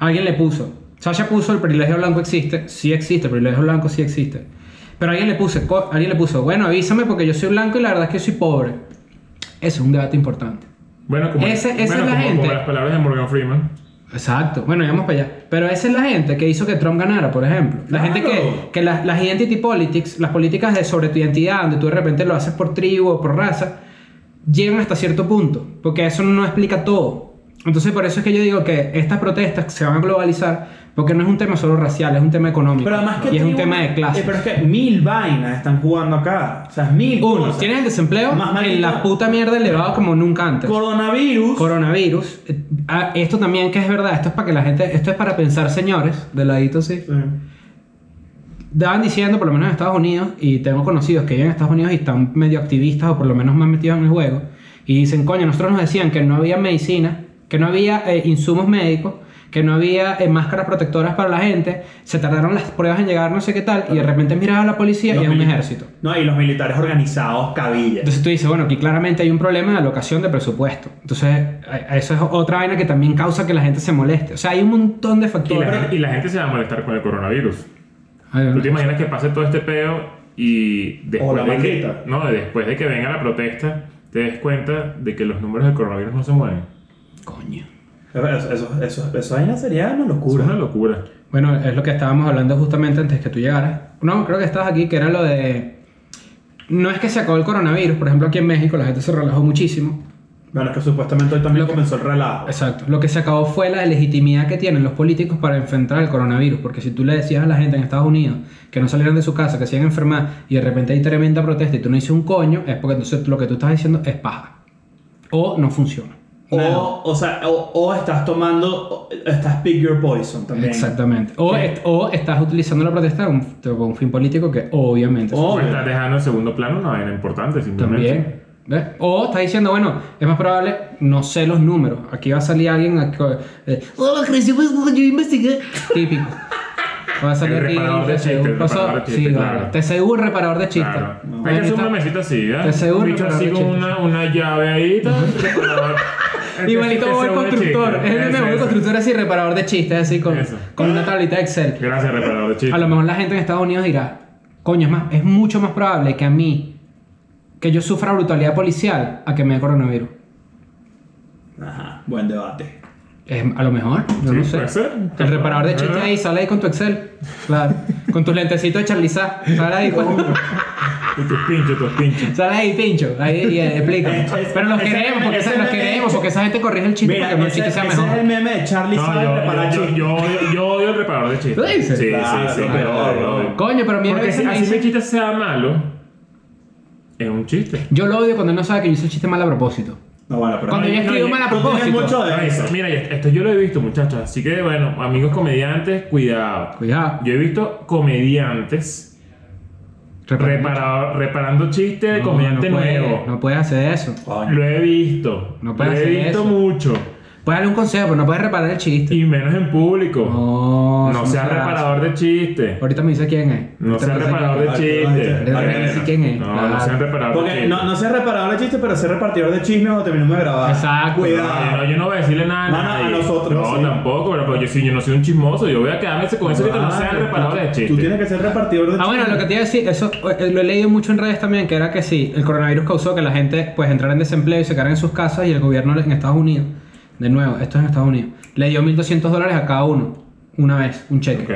Alguien le puso, Sasha puso el privilegio blanco existe, sí existe, el privilegio blanco sí existe. Pero alguien le puso, alguien le puso, bueno, avísame porque yo soy blanco y la verdad es que soy pobre. Eso es un debate importante. Bueno, como, Ese- esa bueno, es la como- gente. como las palabras de Morgan Freeman. Exacto. Bueno, vamos para allá. Pero esa es la gente que hizo que Trump ganara, por ejemplo. La Claro. gente que, que las, las identity politics, las políticas de sobre tu identidad, donde tú de repente lo haces por tribu o por raza, llegan hasta cierto punto. Porque eso no explica todo. Entonces, por eso es que yo digo que estas protestas se van a globalizar porque no es un tema solo racial, es un tema económico. Pero además que y es un tema de clase. Eh, pero es que mil vainas están jugando acá. O sea, mil Uno, cosas. tienes el desempleo Más en la puta mierda elevado como nunca antes. Coronavirus. Coronavirus. Eh, ah, Esto también que es verdad, esto es para que la gente, esto es para pensar, señores, de ladito sí. Sí. Daban diciendo, por lo menos en Estados Unidos, y tengo conocidos que viven en Estados Unidos y están medio activistas o por lo menos más metidos en el juego, y dicen, coño, nosotros nos decían que no había medicina, que no había eh, insumos médicos, que no había eh, máscaras protectoras para la gente, se tardaron las pruebas en llegar, no sé qué tal, y de repente miras a la policía Los y es un ejército. No, y los militares organizados, cabilla. Entonces tú dices, bueno, aquí claramente hay un problema de alocación de presupuesto. Entonces, eso es otra vaina que también causa que la gente se moleste. O sea, hay un montón de Y factores. la, y la gente se va a molestar con el coronavirus. Ay, ¿Tú no. te imaginas que pase todo este peo y O la después, de que, maldita. no, después de que venga la protesta, te des cuenta de que los números del coronavirus no se mueven? Coño. Eso, eso, eso, eso sería una Es locura. una locura. Bueno, es lo que estábamos hablando justamente antes que tú llegaras. No, creo que estabas aquí, que era lo de... No es que se acabó el coronavirus, por ejemplo aquí en México la gente se relajó muchísimo. Bueno, es que supuestamente hoy también Lo que- comenzó el relajo. Exacto. Lo que se acabó fue la legitimidad que tienen los políticos para enfrentar el coronavirus. Porque si tú le decías a la gente en Estados Unidos que no salieran de su casa, que se iban a enfermar y de repente hay tremenda protesta y tú no dices un coño, es porque entonces lo que tú estás diciendo es paja. O no funciona. Nada. O, o sea, o, o estás tomando, estás pick your poison también. Exactamente. O, est- o estás utilizando la protesta con, con un fin político que obviamente O- O estás dejando en segundo plano una vaina importante, simplemente. también. ¿Ves? O estás diciendo, bueno, es más probable, no sé los números. Aquí va a salir alguien. aquí, eh, Hola, pues, yo investigué. Típico. Va a salir El aquí. reparador de chistes, pasó- reparador de Sí, claro. TCU, reparador de chistes. Claro. Ahí Hay que hacer una mesita así, ¿eh? Te seguro Un bicho así con una, una llave ahí, tal. El que- Igualito el constructor. Es el eso. constructor así, reparador de chistes, así con, Eso. con una tablita de Excel. Gracias, reparador de chistes. A lo mejor la gente en Estados Unidos dirá, coño, es, más, es mucho más probable que a mí, que yo sufra brutalidad policial, a que me dé coronavirus. Ajá, buen debate. Es- a lo mejor, yo Sí, no sé. puede ser. El reparador de chistes ahí, sale ahí con tu Excel. Claro. con tus lentecitos de charlizá. Sale ahí, pues. Y tus pinchos, tus pinchos. Sale ahí, pincho. Ahí y eh, explica. Pero los queremos, porque ese esa, los queremos, porque esa gente corrige el chiste Mira, para que el chiste sea ese es mejor. el meme de Charlie No, yo, yo, odio- yo odio el reparador de chistes. Sí, Claro, sí, sí. peor. Coño, pero mira, Porque si así dice- mi chiste sea malo, es un chiste. Yo lo odio cuando él no sabe que yo hice el chiste mal a propósito. No, bueno, pero Cuando no, yo no, escribo yo- mal a propósito. mucho de No, eso. mira, esto yo lo he visto, muchachos. Así que, bueno, amigos comediantes, cuidado. Cuidado. Yo he visto comediantes reparador- reparando chistes de No, comediante no puede- nuevo. No puedes hacer eso. Lo he visto. No puedes Lo he hacer visto eso. mucho. Puedes darle un consejo, pero no puedes reparar el chiste. Y menos en público. No, No, seas reparador de chistes. Ahorita me dice quién es. No seas reparador de Ah, chistes. ahorita me dice quién es. No, no seas reparador de chistes. no, no sé reparador de chistes, pero sé repartidor de chismes o terminamos de grabar. Exacto. Cuidado. no, yo no voy a decirle nada a No, no, a nadie. nosotros, No, sí. tampoco, pero pues yo, si yo no soy un chismoso, yo voy a quedarme con eso que no sean Claro, reparadores de tú- chistes. Tú tienes que ser repartidor de Ah, chismes. bueno, lo que te iba a decir, eso eh, lo he leído mucho en redes también, que era que sí, el coronavirus causó que la gente pues entrara en desempleo y se quedara en sus casas y el gobierno en Estados Unidos, de nuevo, esto es en Estados Unidos, le dio 1.200 dólares a cada uno, una vez, un cheque.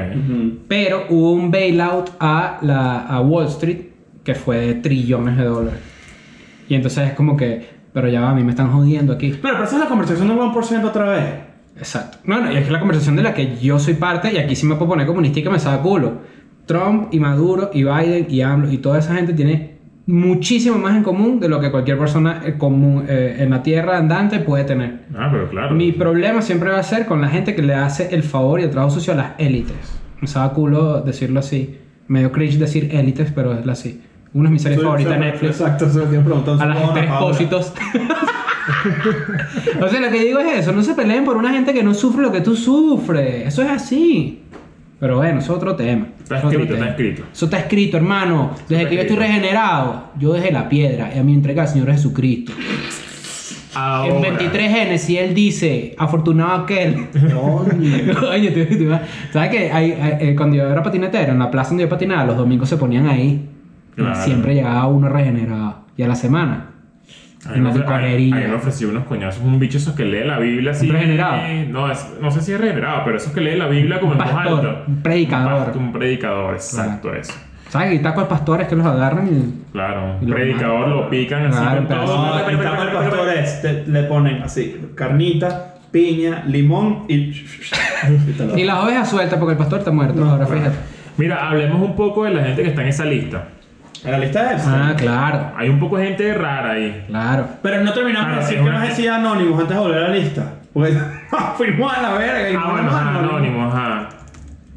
Pero hubo un bailout a, la, a Wall Street que fue de trillones de dólares. Y entonces es como que, pero ya va, a mí me están jodiendo aquí. Claro, pero esa es la conversación del 1% otra vez. Exacto. No, no, y es la conversación de la que yo soy parte y aquí sí me puedo poner comunista y que me saca culo. Trump y Maduro y Biden y AMLO y toda esa gente tiene muchísimo más en común de lo que cualquier persona eh, común eh, en la tierra andante puede tener. Ah, pero claro. Mi problema siempre va a ser con la gente que le hace el favor y el trabajo sucio a las élites. Me saca culo decirlo así. Medio cringe decir élites, pero es así. Una de mis series favoritas de Netflix. Exacto, preguntan. A las expósitos. o sea, lo que digo es eso, no se peleen por una gente que no sufre lo que tú sufres. Eso es así. Pero bueno, eso es otro tema. Está escrito, tema. está escrito. Eso está escrito, hermano. Desde está que yo estoy escrito. regenerado, yo dejé la piedra y a mí entrega al Señor Jesucristo. Ahora, En 23 Génesis él dice, afortunado aquel. Coño. Oye, tú- tú- ¿sabes qué? Hay- hay- eh, cuando yo era patinetero, en la plaza donde yo patinaba, los domingos se ponían ahí. Claro. siempre llegaba uno regenerado. Y a la semana. A en mí la me- licorería. a mí me ofreció unos coñazos, un bicho esos que lee la Biblia así. ¿Un regenerado? No, es- no sé si es regenerado, pero esos que lee la Biblia como Un en voz pastor, alta. un predicador. Un, pastor, un predicador, exacto, eso. ¿Sabes? Y tacos pastores que los agarran y... Claro, un predicador lo pican así Claro, con pero- todo. No, el taco del pastor es, te- le ponen así, carnita, piña, limón y... Y las ovejas sueltas porque el pastor está muerto. No, ahora claro. fíjate. Mira, hablemos un poco de la gente que está en esa lista. En la lista de Epstein. Ah, claro. Hay un poco de gente rara ahí. Claro. Pero no terminamos de Ah, decir es que una- nos decía Anonymous antes de volver a la lista. Porque fuimos a la verga y Ah, no bueno, fuimos a ajá, Anonymous. Anónimo, ajá.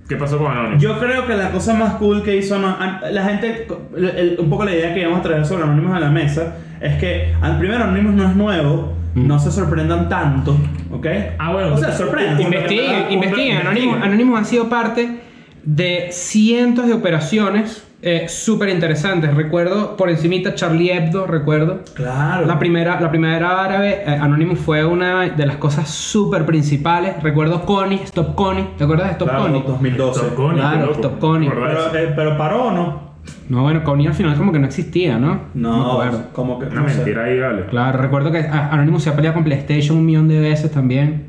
¿Qué pasó con Anónimo? Yo creo que la cosa más cool que hizo Ano- an- la gente, el- el- un poco la idea que íbamos a traer sobre Anonymous a la mesa es que al primero Anonymous no es nuevo, no se sorprendan tanto, ¿ok? Ah, bueno. O sea, sorprendan. Investiguen, investiguen. Anonymous, Anonymous ha sido parte de cientos de operaciones eh, súper interesantes. Recuerdo por encimita Charlie Hebdo, recuerdo. Claro. La primera, la primera árabe, eh, Anonymous fue una de las cosas súper principales. Recuerdo Connie, Stop Connie. ¿Te acuerdas de Stop Claro, Connie? 2012. Stop Connie, Claro. Stop Connie. ¿Te acuerdas Pero, eh, pero paró o no? No, bueno, Connie al final como que no existía, ¿no? No, acuerdo. como que Una no sé. mentira ahí, vale. Claro, recuerdo que ah, Anonymous se ha peleado con PlayStation un millón de veces también.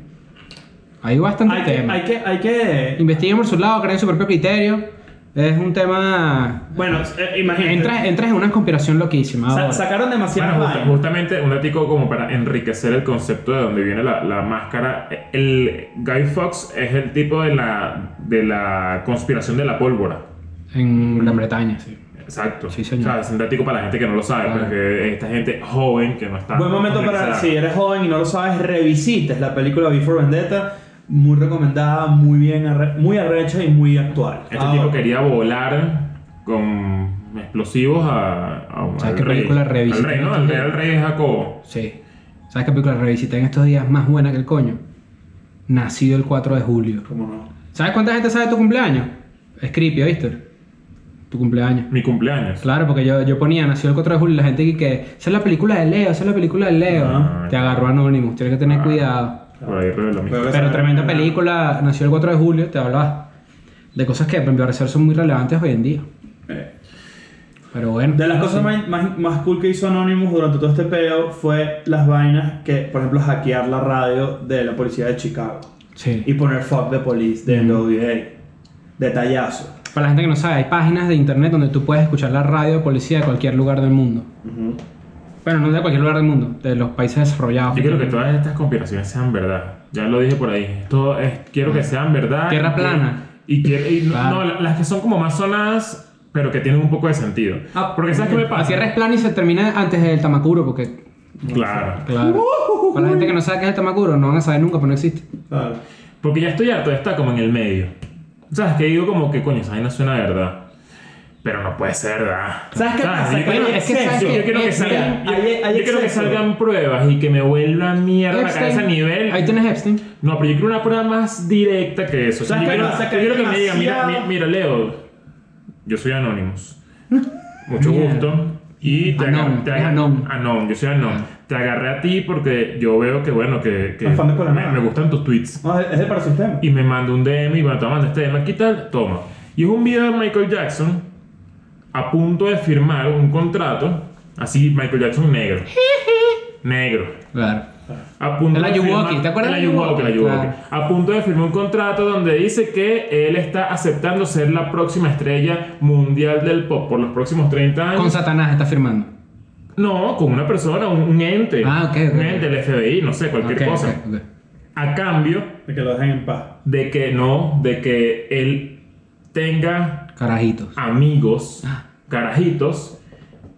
Hay bastante Hay que, tema. hay que, hay que, Investiguen por su lado, creen su propio criterio. Es un tema. Bueno, eh, imagínate. Entras, entras en una conspiración loquísima. Sa- sacaron demasiadas Bueno, justamente un datico como para enriquecer el concepto de donde viene la, la máscara. El Guy Fawkes es el tipo de la, de la conspiración de la pólvora. En Gran Bretaña, sí. Exacto. Sí, señor. O sea, es un dato para la gente que no lo sabe, Claro. porque esta gente joven que no está. Buen momento para, si eres joven y no lo sabes, revisites la película Before Vendetta. Muy recomendada, muy bien, arre- muy arrecha y muy actual. Este Ahora, tipo quería volar con explosivos a, a un- ¿Sabes al qué rey. película Al revisité? rey, ¿no? Al rey, al rey Jacobo. Sí. ¿Sabes qué película revisité en estos días más buena que el coño? Nacido el 4 de julio. ¿Cómo no? ¿Sabes cuánta gente sabe tu cumpleaños? Es creepy, ¿viste? Tu cumpleaños. Mi cumpleaños. Claro, porque yo, yo ponía Nacido el 4 de julio y la gente que, que esa es la película de Leo, esa es la película de Leo. Ah. Te agarró Anonymous, tienes que tener Ah. cuidado. Por ahí mi. Pero- tremenda película, Nació el 4 de julio, te hablaba de cosas que, a mi parecer, son muy relevantes hoy en día. Eh, Pero bueno. De las cosas más, más, más cool que hizo Anonymous durante todo este peo fue las vainas que, por ejemplo, hackear la radio de la policía de Chicago Sí. y poner fuck the police de NWA. Detallazo. Para la gente que no sabe, hay páginas de internet donde tú puedes escuchar la radio de policía de cualquier lugar del mundo. Ujú. Bueno, no de cualquier lugar del mundo, de los países desarrollados. Yo quiero que todas estas conspiraciones sean verdad. Ya lo dije por ahí. Todo es, quiero que sean verdad. Tierra plana. Y, quiero- y no- Claro. no, la- las que son como más sonadas, pero que tienen un poco de sentido. Ah, Porque ¿sabes qué me La pasa? tierra es plana y se termina antes del Tamacuro, porque. Claro. Claro. Para la gente que no sabe qué es el Tamacuro, no van a saber nunca, porque no existe. Claro. Porque ya estoy harto de estar como en el medio. ¿Sabes? Que digo como que, coño, esa vaina suena de verdad. Pero no puede ser verdad. ¿Sabes qué pasa? Yo Que quiero, es que yo, yo quiero que salgan, yo, hay- hay yo quiero que salgan pruebas y que me vuelvan mierda la cabeza a nivel. Ahí tienes Epstein. No, pero yo quiero una prueba más directa que eso. O sea, ¿Sabes yo qué quiero, pasa? yo quiero que me digan, mira, mira, Leo, yo soy Anonymous. Mucho Mierda. gusto. Y te Anon, agarré, te es agarré- Anon. Anon, yo soy Anon. Te agarré a ti porque yo veo que, bueno, que, que de de me, me gustan tus tweets. No, es el para sistema. Y me manda un DM y bueno, te manda este DM, ¿qué tal? Toma. Y es un video de Michael Jackson a punto de firmar un contrato, así Michael Jackson negro. negro. Claro. A punto El de Ayuwoki, firmar- ¿te acuerdas El Ayuwoki, el Ayuwoki? Ayuwoki. A punto de firmar un contrato donde dice que él está aceptando ser la próxima estrella mundial del pop por los próximos 30 años. Con Satanás está firmando. no, con una persona, un, un ente. Ah, ok, ok, Un ente, el FBI, no sé, cualquier cosa. A cambio De que lo dejen en paz. de que no, de que él tenga Carajitos. amigos, Ah. carajitos,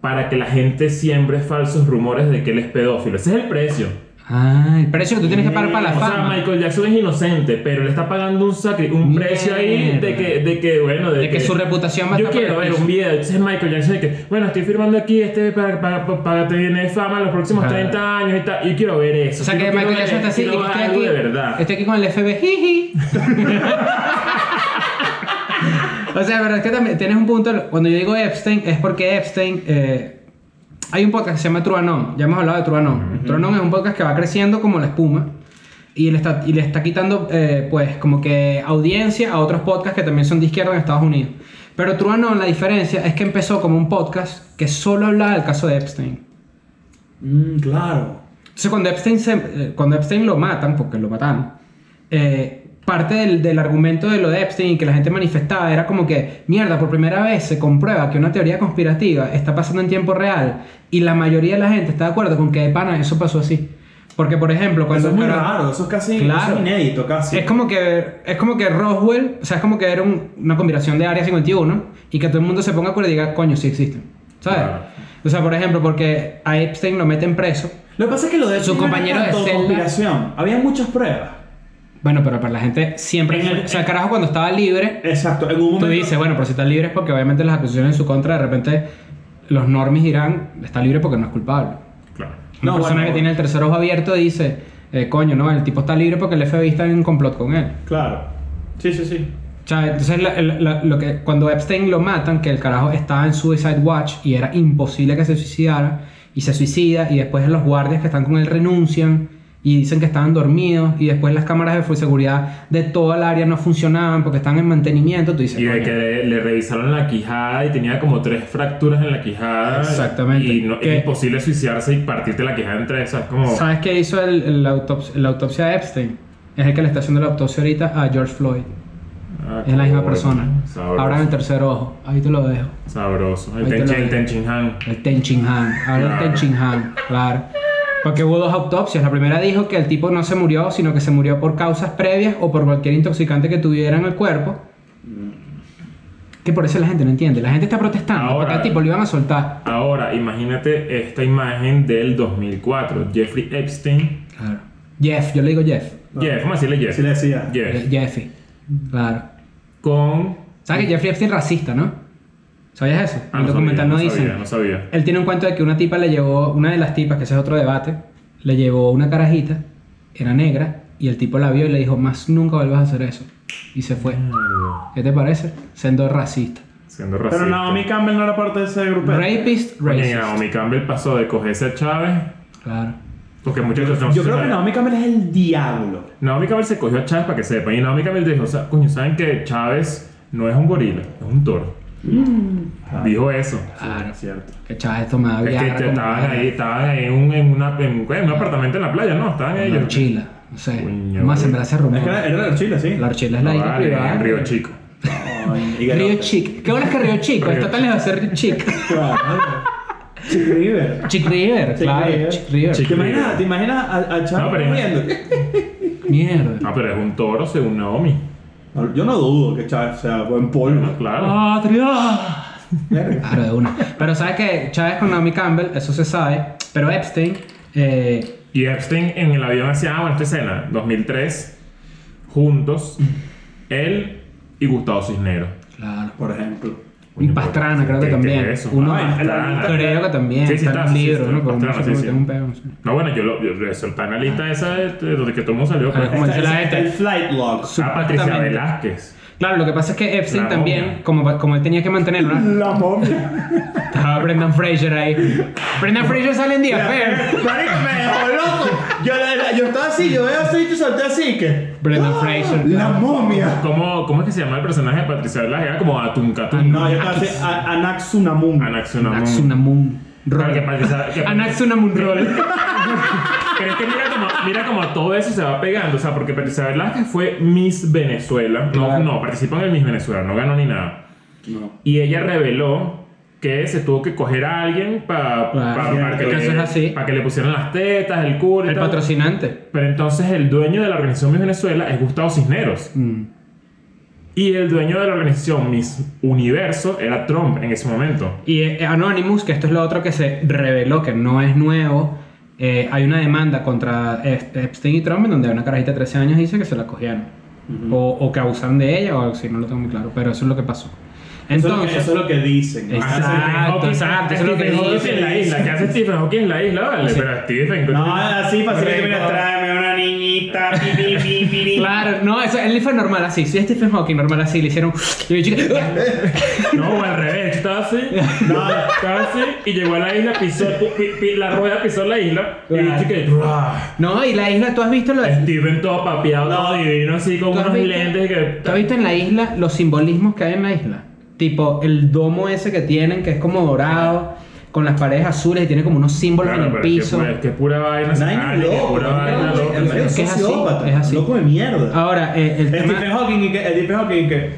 para que la gente siembre falsos rumores de que él es pedófilo. Ese es el precio. Ah, el precio que tú tienes que pagar para la o sea, fama. Michael Jackson es inocente, pero le está pagando un sacri- un precio ahí de que, de que, bueno, de, De que su reputación va a Yo quiero ver un video, entonces Michael Jackson de que, bueno, estoy firmando aquí este para, para, para, para tener fama en los próximos Ajá. 30 años y tal. Yo quiero ver eso. O sea que Michael Jackson está así y que estoy aquí, de verdad. estoy aquí con el FB. jiji. o sea, pero es que también tienes un punto. Cuando yo digo Epstein, es porque Epstein. eh, hay un podcast que se llama Truanon. Ya hemos hablado de Truanon. Truanon es un podcast que va creciendo como la espuma. Y le está, y le está quitando, eh, pues, como que audiencia a otros podcasts que también son de izquierda en Estados Unidos. Pero Truanon, la diferencia es que empezó como un podcast que solo hablaba del caso de Epstein. Mm, claro. Entonces, cuando Epstein, se- eh, cuando Epstein lo matan, porque lo mataron, eh, parte del, del argumento de lo de Epstein y que la gente manifestaba era como que, mierda, por primera vez se comprueba que una teoría conspirativa está pasando en tiempo real y la mayoría de la gente está de acuerdo con que de pana eso pasó así. Porque, por ejemplo, cuando... Eso es muy pero- raro, eso es casi Claro. eso es inédito, casi. es como que es como que Roswell, o sea, es como que era un- una combinación de Área 51 y que todo el mundo se ponga de acuerdo y diga, coño, sí existen. ¿Sabes? Claro. O sea, por ejemplo, porque a Epstein lo meten preso Lo que pasa es que lo de Su Epstein no era compañero de tanto celda- conspiración. Había muchas pruebas. Bueno, pero para la gente siempre. En el- o sea, el carajo cuando estaba libre, Exacto. En un momento. tú dices, bueno, pero si está libre es porque obviamente las acusaciones en su contra, de repente los normis dirán, está libre porque no es culpable. Claro. Una No, persona bueno. que tiene el tercer ojo abierto dice, eh, coño, no, el tipo está libre porque el FBI está en complot con él. Claro. Sí, sí, sí. O sea, entonces la- la- la- lo que, cuando Epstein lo matan, que el carajo estaba en Suicide Watch y era imposible que se suicidara, y se suicida, y después los guardias que están con él renuncian y dicen que estaban dormidos, y después las cámaras de seguridad de toda el área no funcionaban porque están en mantenimiento, tú dices, Y de que le, le revisaron la quijada y tenía como tres fracturas en la quijada. Exactamente. Y no, es imposible suicidarse y partirte la quijada en tres. O sea, es como. ¿Sabes qué hizo el, el autops- la autopsia de Epstein? Es el que le está haciendo la autopsia ahorita a George Floyd. Ah, es la misma persona. sabroso. Abran el tercer ojo. Ahí te lo dejo. Sabroso. El Ahí te lo Tenchin, el digo. Tenchin Han. El Tenchin Han. Ahora el Claro. Tenchin Han, claro. Porque hubo dos autopsias. La primera dijo que el tipo no se murió, sino que se murió por causas previas o por cualquier intoxicante que tuviera en el cuerpo. Que por eso la gente no entiende. La gente está protestando Ahora- porque al tipo lo iban a soltar. Ahora, imagínate esta imagen del 2004. Jeffrey Epstein. Claro. Jeff, yo le digo Jeff. Jeff, a decirle Jeff. Sí le decía. Jeff. Jeffy. Claro. Con. ¿Sabes que Jeffrey Epstein es racista, no? ¿Sabías eso? Ah, el no documental sabía, no no dicen. sabía, no sabía. Él tiene un cuento de que una tipa le llevó, una de las tipas, que ese es otro debate, le llevó una carajita, era negra, y el tipo la vio y le dijo, más nunca vuelvas a hacer eso. Y se fue. ¿Qué te parece? Siendo racista. Siendo racista. Pero Naomi Campbell no era parte de ese grupo. Rapist, Oye, racist. Naomi Campbell pasó de cogerse a Chávez. Claro. Porque muchachos no Yo creo que. Naomi Campbell es el diablo. Naomi Campbell se cogió a Chávez para que sepan. Y Naomi Campbell dijo: o sea, Coño, ¿saben que Chávez no es un gorila? Es un toro. Dijo eso. Claro. Es cierto. Que Chávez tomaba Es que Viagra te- como estaban ahí, estaban ahí en un, en una, en, en un apartamento en la playa, ¿no? Estaban La ellos. Orchila. No sé. Coño, Vamos a sembrar ese rumor. Es que era, era de Chile, sí. La Orchila es la isla vale, privada. en Río Chico. Ay, que Río no- Chic. ¿Qué bueno es que Río Chico? Río Está tan lejos de ser Chic. Claro. Chick River. Chick River, Chick claro. River. Chick River. Chick- ¿Te imaginas, ¿te imaginas a, a Chávez No, pero- corriendo? Mierda. Ah, pero es un toro según Naomi. No, Yo no dudo que Chávez sea buen polvo. Claro. ¡Patria! Claro, de una. Pero sabes que Chávez con Naomi Campbell, eso se sabe. Pero Epstein, eh, Y Epstein en el avión hacía, ah, bueno, esta escena, 2003, juntos, él y Gustavo Cisneros. claro. Por ejemplo. Y Pastrana, creo que ¿Qué- qué también. Uno, Pastrana. creo que también. Sí, sí, está en un sí, sí, libro, ¿no? Pero no sé un bueno, yo lo, está en la lista esa de, de donde que todo el mundo salió. Pues. ¿cómo dice la El, gente? el flight log. Ah, Patricia. Velázquez. Claro, lo que pasa es que Epstein La también, momia. como, como él tenía que mantener una. La momia. Estaba Brendan Fraser ahí. Brendan Fraser sale en Affair. Marico, me dejó loco. Yo, yo estaba así, yo veo así y te salté así que. Brendan Fraser. La momia. ¿Cómo, ¿Cómo es que se llama el personaje de Patricia Velázquez? Era como Atuncatum. No, yo estaba así, a- Anaxunamun. Anaxunamun. Anaxunamun. Claro, que Roll. Patricia- que- Anaxunamun Roll. Pero es que mira como, mira como todo eso se va pegando. O sea, porque Patricia Velázquez fue Miss Venezuela. No, Claro. no, participó en el Miss Venezuela, no ganó ni nada. No. Y ella reveló que se tuvo que coger a alguien para Claro, que, que eso es así. pa' que le pusieran las tetas, el culo y El tal. patrocinante. Pero entonces el dueño de la organización Miss Venezuela es Gustavo Cisneros. Mm. Y el dueño de la organización Miss Universo era Trump en ese momento. Y eh, Anonymous, que esto es lo otro que se reveló, que no es nuevo, eh, hay una demanda contra Ep- Epstein y Trump en donde una carajita de 13 años dice que se la cogieron. o, o que abusaron de ella, o algo así, no lo tengo muy claro, pero eso es lo que pasó. Eso, es lo que, Entonces, eso es lo que dicen. Exacto, Ah, Stephen exacto, eso es lo que Stephen dicen. en la isla. ¿Qué hace Stephen Hawking en la isla? Vale, Sí. pero Stephen... No, así fácilmente tráeme una niñita. pi, pi, pi, pi, pi. Claro, no, eso, él fue normal así. Si es Stephen Hawking, normal así, le hicieron. Chica, No, al revés, estaba así, No, estaba así, y llegó a la isla, pisó, pi- pi- la rueda pisó la isla, y que... No, y la isla, ¿tú has visto lo de.? Steven todo papeado, No. todo divino, así con ¿Tú has unos visto- lentes que... ¿Tú has visto en la isla los simbolismos que hay en la isla? Tipo, el domo ese que tienen, que es como dorado, con las paredes azules y tiene como unos símbolos Claro, en el pero es que piso. pura- Es que pura vaina Nadie pura loco, Es así, sociópata, es así. Loco de mierda. Ahora, eh, el El tema. Stephen Hawking y que, el Stephen Hawking y que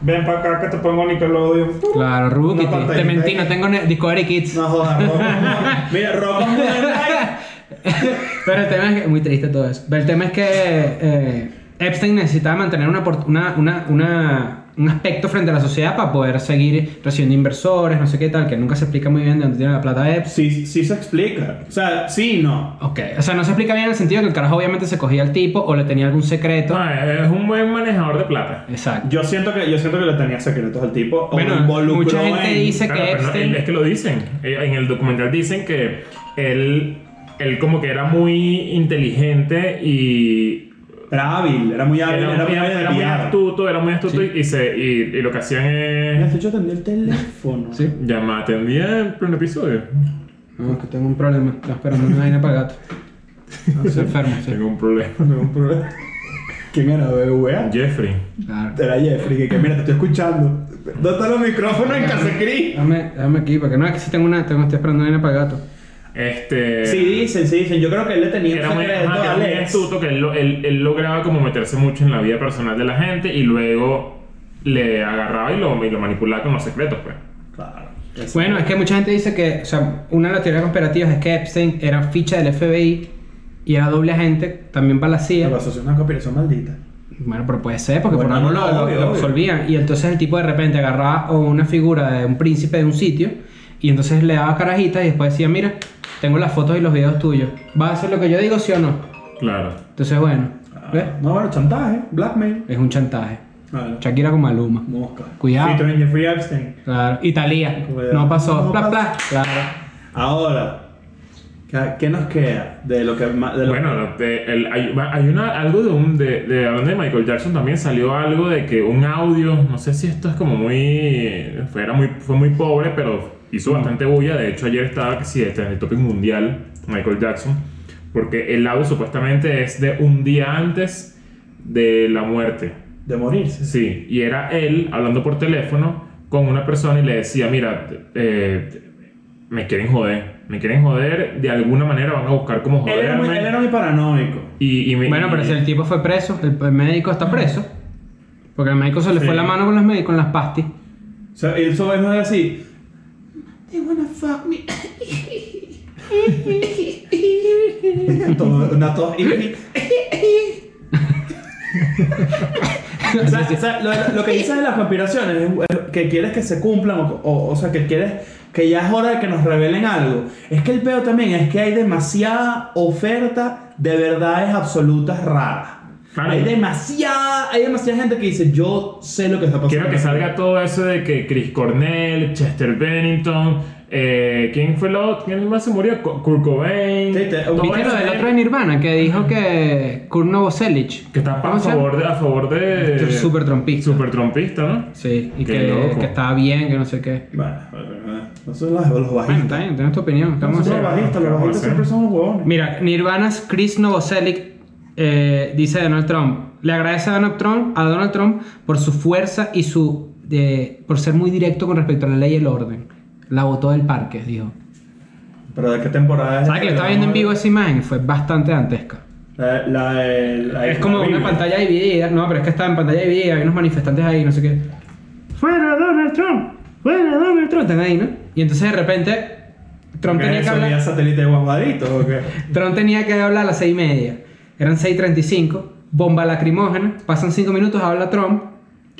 ven para acá que te pongo Nickelodeon. Claro, Rubikity. pantallita Te mentí, no tengo Discovery Kids. No jodas, on- Mira, Night. Pero el tema es que. Muy triste todo eso. Pero el tema es que. eh, Epstein necesitaba mantener una, por- una, una, una- un aspecto frente a la sociedad para poder seguir recibiendo inversores, no sé qué tal, que nunca se explica muy bien de dónde tiene la plata Epstein. Sí, sí se explica. O sea, sí y no. Ok, o sea, no se explica bien en el sentido que el carajo obviamente se cogía al tipo o le tenía algún secreto. No, es un buen manejador de plata. Exacto. Yo siento que, yo siento que le tenía secretos al tipo. o Bueno, mucha gente en- dice Claro, que pero no, Epstein. es que lo dicen. Eh, En el documental dicen que él, él como que era muy inteligente y Era hábil, era muy hábil, era, era, muy hábil era muy astuto, era muy astuto Sí. y, y se, y, y lo que hacían es de hecho atendió el teléfono. Sí. llamar, atendía el primer episodio. No, es que tengo un problema. Estaba esperando una vaina para gato. No, estoy enfermo, sí. Tengo un problema. No, un problema. ¿Quién era? ¿BVA? Jeffrey. Claro. Era Jeffrey, que, que mira, te estoy escuchando. ¿Dónde están los micrófonos en Casecrí? Dame, dame aquí, porque no es que si tengo una. Tengo, estoy esperando una vaina para gato. Este. Sí dicen, sí dicen. Yo creo que él le tenía Era un muy, ajá, era muy astuto, que él, lo- él- él lograba como meterse mucho en la vida personal de la gente y luego le agarraba y lo, y lo manipulaba con los secretos, pues. Claro. Bueno, es que mucha gente dice que, o sea, una de las teorías conspirativas es que Epstein era ficha del FBI y era doble agente también para la CIA. Pero es una conspiración maldita. Bueno, pero puede ser, porque Bueno, por algo no, lo, lo- lo absolvían. Y entonces el tipo de repente agarraba una figura de un príncipe de un sitio y entonces le daba carajitas y después decía, mira, tengo las fotos y los videos tuyos. ¿Va a hacer lo que yo digo, sí o no? Claro. Entonces, bueno, ¿ves? No, bueno, chantaje, blackmail. Es un chantaje. Vale. Shakira con Maluma. Mosca. Cuidado. Featuring Jeffrey Epstein. Claro. Italia. Cuidado. No pasó. No Pla, pla. Claro. Ahora, ¿qué- ¿qué nos queda de lo que de lo Bueno, lo de- el- hay, una, algo de un. De, de, hablando de Michael Jackson también salió algo de que un audio. No sé si esto es como muy. Fue, era muy, fue muy pobre, pero hizo bastante bulla. De hecho, ayer estaba que sí, en el topic mundial, Michael Jackson. Porque el audio supuestamente es de un día antes de la muerte. de morirse? Sí, y era él hablando por teléfono con una persona y le decía, mira, eh, me quieren joder, me quieren joder, de alguna manera van a buscar cómo Él era, muy, él era muy paranoico. Y, y me- Bueno, pero y- si el tipo fue preso, el, el médico está preso. Porque el médico se le Sí. fue la mano con los médicos, con las pastis. O sea, solo es así. They wanna fuck me. Todo- una tos. o sea, o sea, lo, lo que dices de las conspiraciones es es que quieres que se cumplan o, o, o sea que quieres que ya es hora de que nos revelen algo. Es que el peor también es que hay demasiada oferta de verdades absolutas raras. Claro. Hay demasiada, hay demasiada gente que dice, yo sé lo que está pasando. Quiero que salga todo eso de que Chris Cornell, Chester Bennington, eh, ¿quién fue el otro? ¿Quién más se murió? Kurt Cobain. Sí, te- todo ¿Viste lo del otro de Nirvana? Que dijo que Kurt Novoselic. Que está a favor de, a favor de. Súper trompista. Súper trompista, ¿no? Sí, y que, que estaba bien, que no sé qué. Bueno, bueno, bueno, esos son los, los Bueno, bajistas. está bien, tienes tu opinión. Estamos Esos son los bajistas, los ¿qué vamos a bajistas siempre son los huevones. Mira, Nirvana's Chris Novoselic eh, dice Donald Trump. Le agradece a Donald Trump, a Donald Trump por su fuerza y su de, por ser muy directo con respecto a la ley y el orden. La votó del parque, dijo. Pero de qué temporada es. ¿Sabes que le estaba viendo en vivo esa imagen? Fue bastante dantesca. La, la, la- Es como una pantalla dividida. No, pero es que estaba en pantalla dividida. Hay unos manifestantes ahí, no sé qué. ¡Fuera Donald Trump! ¡Fuera Donald Trump! Están ahí, ¿no? Y entonces de repente. Trump ¿Qué tenía que hablar. satélite de guaguaditos o qué? Trump tenía que hablar a las 6 y media. Eran 6.35. Bomba lacrimógena. Pasan 5 minutos, habla Trump.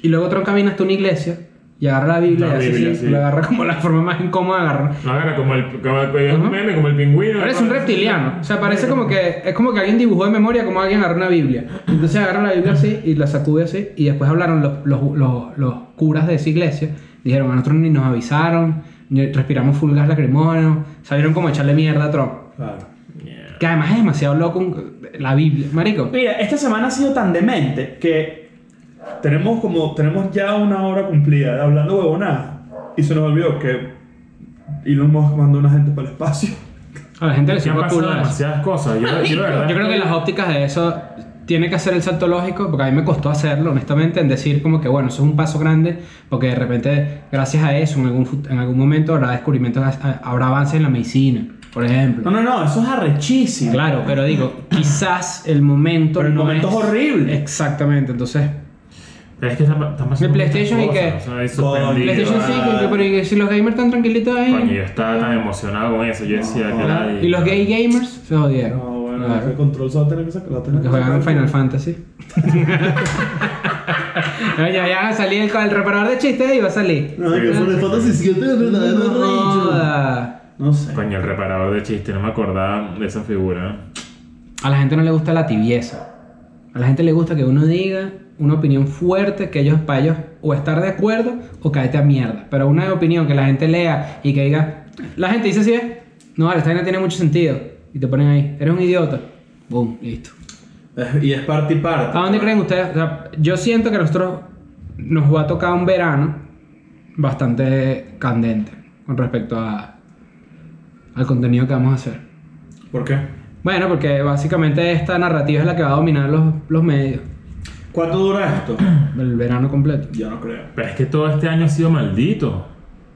Y luego Trump camina hasta una iglesia. Y agarra la Biblia. La y hace Biblia, así, sí. Lo agarra como la forma más incómoda de agarrar. No, era como el, como el, meme, como el pingüino. Parece un reptiliano. O sea, parece como que es como que alguien dibujó de memoria como alguien agarró una Biblia. Entonces agarra la Biblia así y la sacude así. Y después hablaron los, los, los, los curas de esa iglesia. Dijeron, a nosotros ni nos avisaron, ni respiramos full gas lacrimógeno. Salieron como a echarle mierda a Trump. Claro. Que además es demasiado loco un- la Biblia. Marico. Mira, esta semana ha sido tan demente que tenemos como tenemos ya una hora cumplida de hablando huevonada y se nos olvidó que Elon Musk mandó una gente para el espacio. A la gente le sirve culo demasiadas cosas. Yo, yo, Yo creo que las ópticas de eso tiene que hacer el salto lógico, porque a mí me costó hacerlo, honestamente, en decir como que, bueno, eso es un paso grande, porque de repente, gracias a eso, en algún, en algún momento habrá descubrimientos, a- habrá avances en la medicina, por ejemplo. No, no, no, eso es arrechísimo. Claro, pero digo, quizás el momento. Pero el no momento es horrible. Exactamente, entonces. Pero es que están, están pasando ¿El PlayStation y cosas, o sea, PlayStation ah, 5, que- pero ¿y si los gamers están tranquilitos ahí. Coño, yo estaba tan emocionado con eso. Yo decía que Ajá. la- Y los gay gamers se jodieron. No, bueno, Claro. el control se va a tener que sacar. lo va a tener Que juegan. Final Fantasy. No, ya, ya va a salir el, el reparador de chistes y va a salir. No, que Final Fantasy 7 es verdadero No. No sé. Coño, el reparador de chistes, no me acordaba de esa figura. A la gente no le gusta la tibieza. A la gente le gusta que uno diga una opinión fuerte, que ellos, para ellos, o estar de acuerdo o caerte a mierda. Pero una opinión que la gente lea y que diga, la gente dice así, es, no, vale, esta vaina tiene mucho sentido. Y te ponen ahí, eres un idiota. Boom, listo. Y es parte y parte. ¿A dónde creen ustedes? O sea, yo siento que a nosotros nos va a tocar un verano bastante candente con respecto a, al contenido que vamos a hacer. ¿Por qué? Bueno, porque básicamente esta narrativa es la que va a dominar los, los medios. ¿Cuánto dura esto? El verano completo. Yo no creo. Pero es que todo este año ha sido maldito.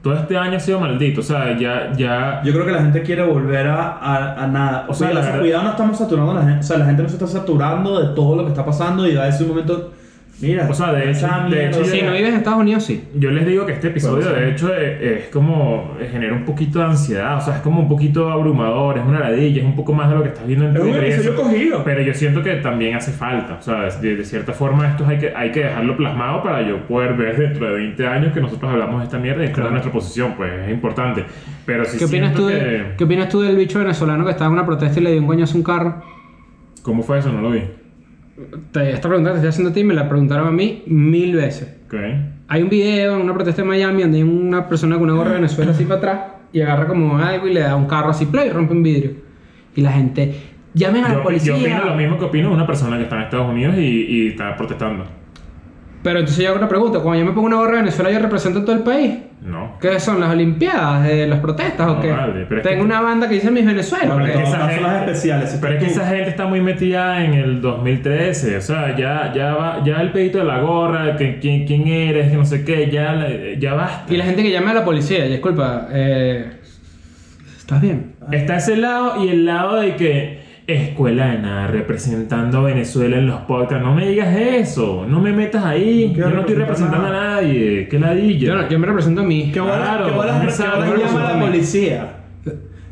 Todo este año ha sido maldito. O sea, ya, ya. Yo creo que la gente quiere volver a, a, a nada. O sea, la la verdad. cuidado, no estamos saturando a la gente. O sea, la gente no se está saturando de todo lo que está pasando y va a decir un momento. Mira, O sea, de hecho- de hecho, Si no vives en Estados Unidos, sí. Yo les digo que este episodio, de hecho, es, es como. eh, genera un poquito de ansiedad. O sea, es como un poquito abrumador, es una ladilla, es un poco más de lo que estás viendo en Es un Twitter. cogido. Pero yo siento que también hace falta. O sea, de, de cierta forma, esto hay que, hay que dejarlo plasmado para yo poder ver dentro de 20 años que nosotros hablamos de esta mierda y esta es nuestra posición. Pues es importante. Pero sí ¿Qué opinas, tú de-. ¿Qué opinas tú del bicho venezolano que estaba en una protesta y le dio un coñazo a un carro? ¿Cómo fue eso? No lo vi. Te- esta pregunta que te estoy haciendo a ti me la preguntaron a mí mil veces. Ok. Hay un video en una protesta en Miami donde hay una persona con una gorra de Venezuela así para atrás y agarra como algo y le da un carro así play y rompe un vidrio. Y la gente, llamen a la Yo, policía. yo opino lo mismo que opino una persona que está en Estados Unidos y, y está protestando. Pero entonces yo hago una pregunta, cuando yo me pongo una gorra de Venezuela yo represento a todo el país. No. ¿Qué son las Olimpiadas? de ¿Las protestas o No, qué? vale, pero Tengo que- una banda que dice mis Venezuela. Bueno, ¿o en qué? todo esa caso, gente- las especiales. Pero es que esa gente está muy metida en el 2013, o sea, ya, ya, va, ya el pedito de la gorra, que, quién, quién eres, que no sé qué, ya, ya basta. Y la gente que llama a la policía, disculpa, eh, ¿estás bien? Está ese lado y el lado de que escuela de nada, representando a Venezuela en los podcasts. No me digas eso, no me metas ahí. ¿Qué Yo no estoy representando a nadie, qué ladilla. Yo, no, yo me represento a mí. ¿Qué bolas, Claro, qué bolas- qué bolas llama a la policía?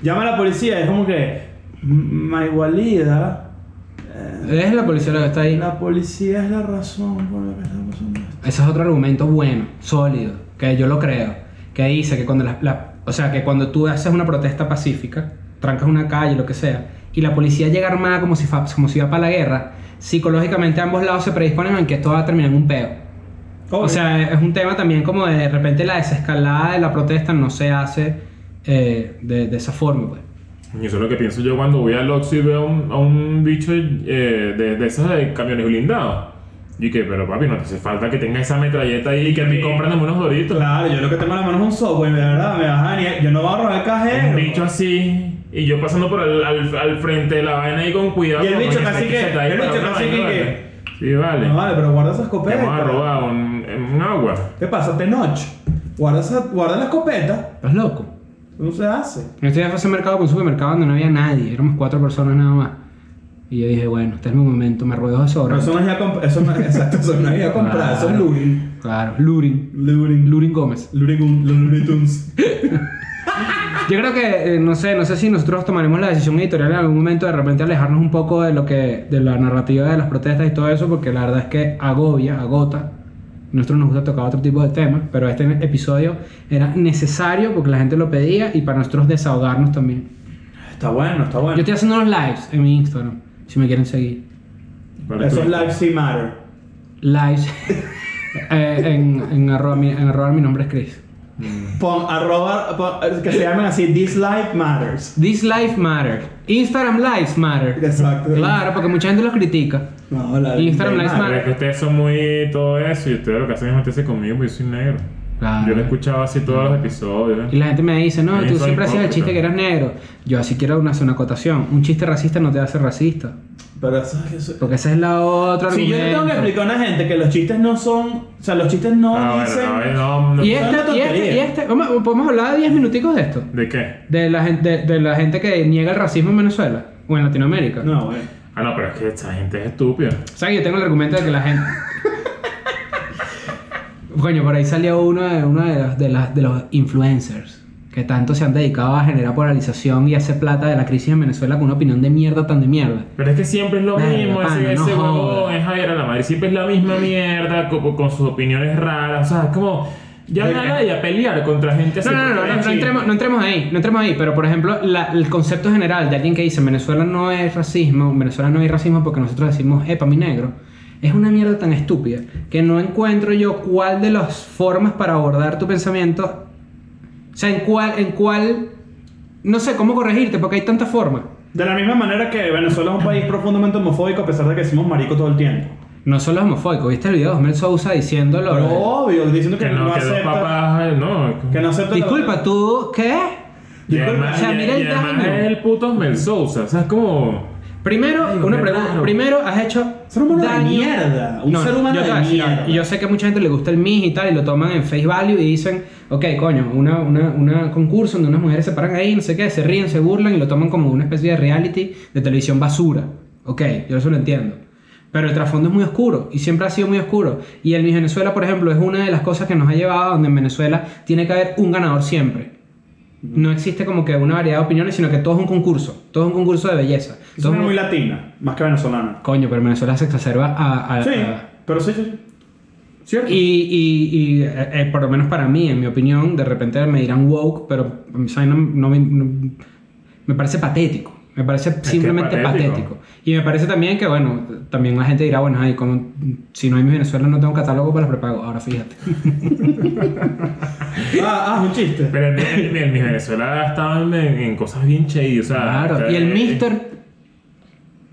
Llama a la policía, es como que. Maigualida. eh, Es la policía la que está ahí. la policía es la razón por la que está pasando esto. Ese es otro argumento bueno, sólido, que yo lo creo. Que dice que cuando la, la- o sea, que cuando tú haces una protesta pacífica, trancas una calle, lo que sea, y la policía llega armada como si, fa- como si iba para la guerra, psicológicamente ambos lados se predisponen a que esto va a terminar en un peo. O sea, es un tema también como de, de repente la desescalada de la protesta no se hace eh, de, de esa forma, pues. Y eso es lo que pienso yo cuando voy al Oxxo y veo a un, a un bicho eh, de, de esos de camiones blindados. Y que, pero papi, no te hace falta que tenga esa metralleta ahí y que me compran unos doritos. Claro, yo lo que tengo en la mano es un software, de verdad, me vas a venir. Yo no voy a robar el cajero. Un bicho así, y yo pasando por el, al, al frente de la vaina ahí con cuidado. Y el bicho casi que- se está ahí el bicho casi que- ¿vale? Sí, vale. No vale, pero guarda esa Te escopeta. vamos a robar un, un agua. ¿Qué pasa? Te noche. Guarda, esa, guarda la escopeta. ¿Estás loco? No se hace. Este día fue a mercado por un supermercado donde no había nadie, éramos cuatro personas nada más. Y yo dije, bueno, este es mi momento, me ruedo de Pero sobra. eso no es ir a comprar. Eso no, exacto, eso no es ir a comprar. Eso es Claro. looting. Claro, Lurin. Looting. Lurin Gómez. Looting. Looney Tunes. Yo creo que, eh, no sé, no sé si nosotros tomaremos la decisión editorial en algún momento de repente alejarnos un poco de lo que, de la narrativa de las protestas y todo eso, porque la verdad es que agobia, agota. Nosotros nos gusta tocar otro tipo de temas, pero este episodio era necesario porque la gente lo pedía y para nosotros desahogarnos también. Está bueno, está bueno. Yo estoy haciendo unos lives en mi Instagram, si me quieren seguir. Esos lives sí matter. Lives eh, en, en, arroba, en arroba mi nombre es Chris. Pon arroba, pon- que se llamen así, This Life Matters. This life matter. Instagram lives matter. Exacto. Claro, porque mucha gente los critica. No, la Instagram Lives Matter. es que ustedes son muy todo eso y ustedes lo que hacen es meterse conmigo porque yo soy negro. Claro. Yo lo he escuchado así todos los episodios. Y la gente me dice, no, Sí, tú siempre hacías el chiste que eras negro. Yo así quiero una, hacer una acotación. Un chiste racista no te hace racista. Pero eso es eso. Porque esa es la otra Si yo le tengo que explicar a una gente que los chistes no son. O sea, los chistes no Ah, dicen. bueno, no, no, Y este, y este, y este, vamos, podemos hablar de 10 minuticos de esto. ¿De qué? De la gente, de, de la gente que niega el racismo en Venezuela o en Latinoamérica. No, bueno. Ah, no, pero es que esta gente es estúpida. O sea, que yo tengo el argumento de que la gente. Coño, por ahí salió uno de, uno de, los, de, las- de los influencers que tanto se han dedicado a generar polarización y hacer plata de la crisis en Venezuela con una opinión de mierda tan de mierda. Pero es que siempre es lo mismo, pana, ese, no ese huevón es Javier a la madre, siempre es la misma mierda, con, con sus opiniones raras, o sea, es como, ya Eh, nadie a pelear contra gente así. No, no, no, no, no, entremos, no entremos ahí, no entremos ahí, pero por ejemplo, la- el concepto general de alguien que dice en Venezuela no es racismo, en Venezuela no hay racismo porque nosotros decimos, epa, mi negro, es una mierda tan estúpida que no encuentro yo cuál de las formas para abordar tu pensamiento, o sea, en cuál, en cuál, no sé cómo corregirte porque hay tantas formas. De la misma manera que Venezuela es un país profundamente homofóbico, a pesar de que decimos marico todo el tiempo. No solo es homofóbico, ¿viste el video de Osmel Sousa diciéndolo? Pero obvio, diciendo que, Que no, no, que acepta. papás, eh, no. Que no acepta. Disculpa, ¿tú qué? Y además, O sea, y- mira el daño. es el puto Osmel Sousa, o sea, es como... Primero, Ay, una pregunta. Primero, has hecho. Ser humano de mierda, un ser humano yo de decir mierda. Y yo sé que a mucha gente le gusta el MIS y tal, y lo toman en face value y dicen, ok, coño, una, una, una concurso donde unas mujeres se paran ahí, no sé qué, se ríen, se burlan y lo toman como una especie de reality de televisión basura. Ok, yo eso lo entiendo. Pero el trasfondo es muy oscuro y siempre ha sido muy oscuro. Y el Miss Venezuela, por ejemplo, es una de las cosas que nos ha llevado a donde en Venezuela tiene que haber un ganador siempre. No existe como que una variedad de opiniones, sino que todo es un concurso. Todo es un concurso de belleza. Es muy latina, más que venezolana. Coño, pero en Venezuela se exacerba a... a- Sí, a- pero sí, sí, sí. ¿Cierto? y, y- y, eh, eh, por lo menos para mí, en mi opinión, de repente me dirán woke, pero a mí no, me, no- me parece patético. Me parece que simplemente patético. patético. Y me parece también que, bueno, también la gente dirá, bueno, ay, como, si no hay mi Venezuela no tengo catálogo para los prepago. Ahora fíjate. Ah, ah, un chiste. Pero el, el, el Miss Venezuela estaba en, en cosas bien shady, o sea. Claro. Y el eh, Mister.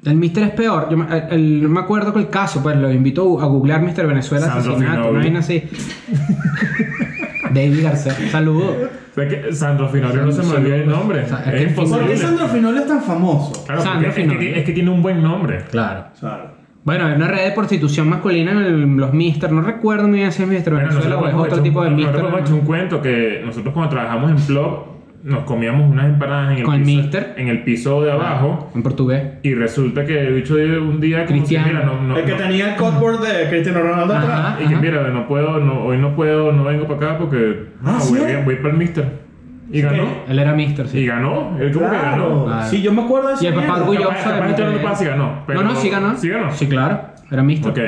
El Mister es peor. Yo me, el- el- no me acuerdo con el caso, pues lo invito a googlear Mister Venezuela Sandro asesinato, una vaina así. David García. Saludos. O sea, que Sandro Finorio no se me olvida el nombre. O sea, es es que ¿Por qué Sandro Finoli es tan famoso? Claro, Sandro es, que, Finoli. es que tiene un buen nombre. Claro. Claro. Bueno, hay una red de prostitución masculina en el- los Mister. No recuerdo muy bien si es Mister Bueno, Venezuela o es otro tipo de Mister. nosotros podemos echar un cuento que nosotros cuando trabajamos en Plop nos comíamos unas empanadas en el, Con el piso, Mister. en el piso de abajo En portugués. y resulta que el bicho de un día como Cristiano. que, mira, no, no, el que no- tenía el codeboard de Cristiano Ronaldo Ajá. atrás. y que mira, no puedo, no, hoy no puedo, no vengo para acá porque Ah, no, ¿sí? voy, voy para el Mister. Y ganó. Él era Mister, Y ganó. Él como que Claro. ganó. Claro. Sí, yo me acuerdo de eso. Y el papá orgulloso de ganó. pero- No, no, sí ganó. ¿Sí ganó? Sí, claro. Era Mister. Ok.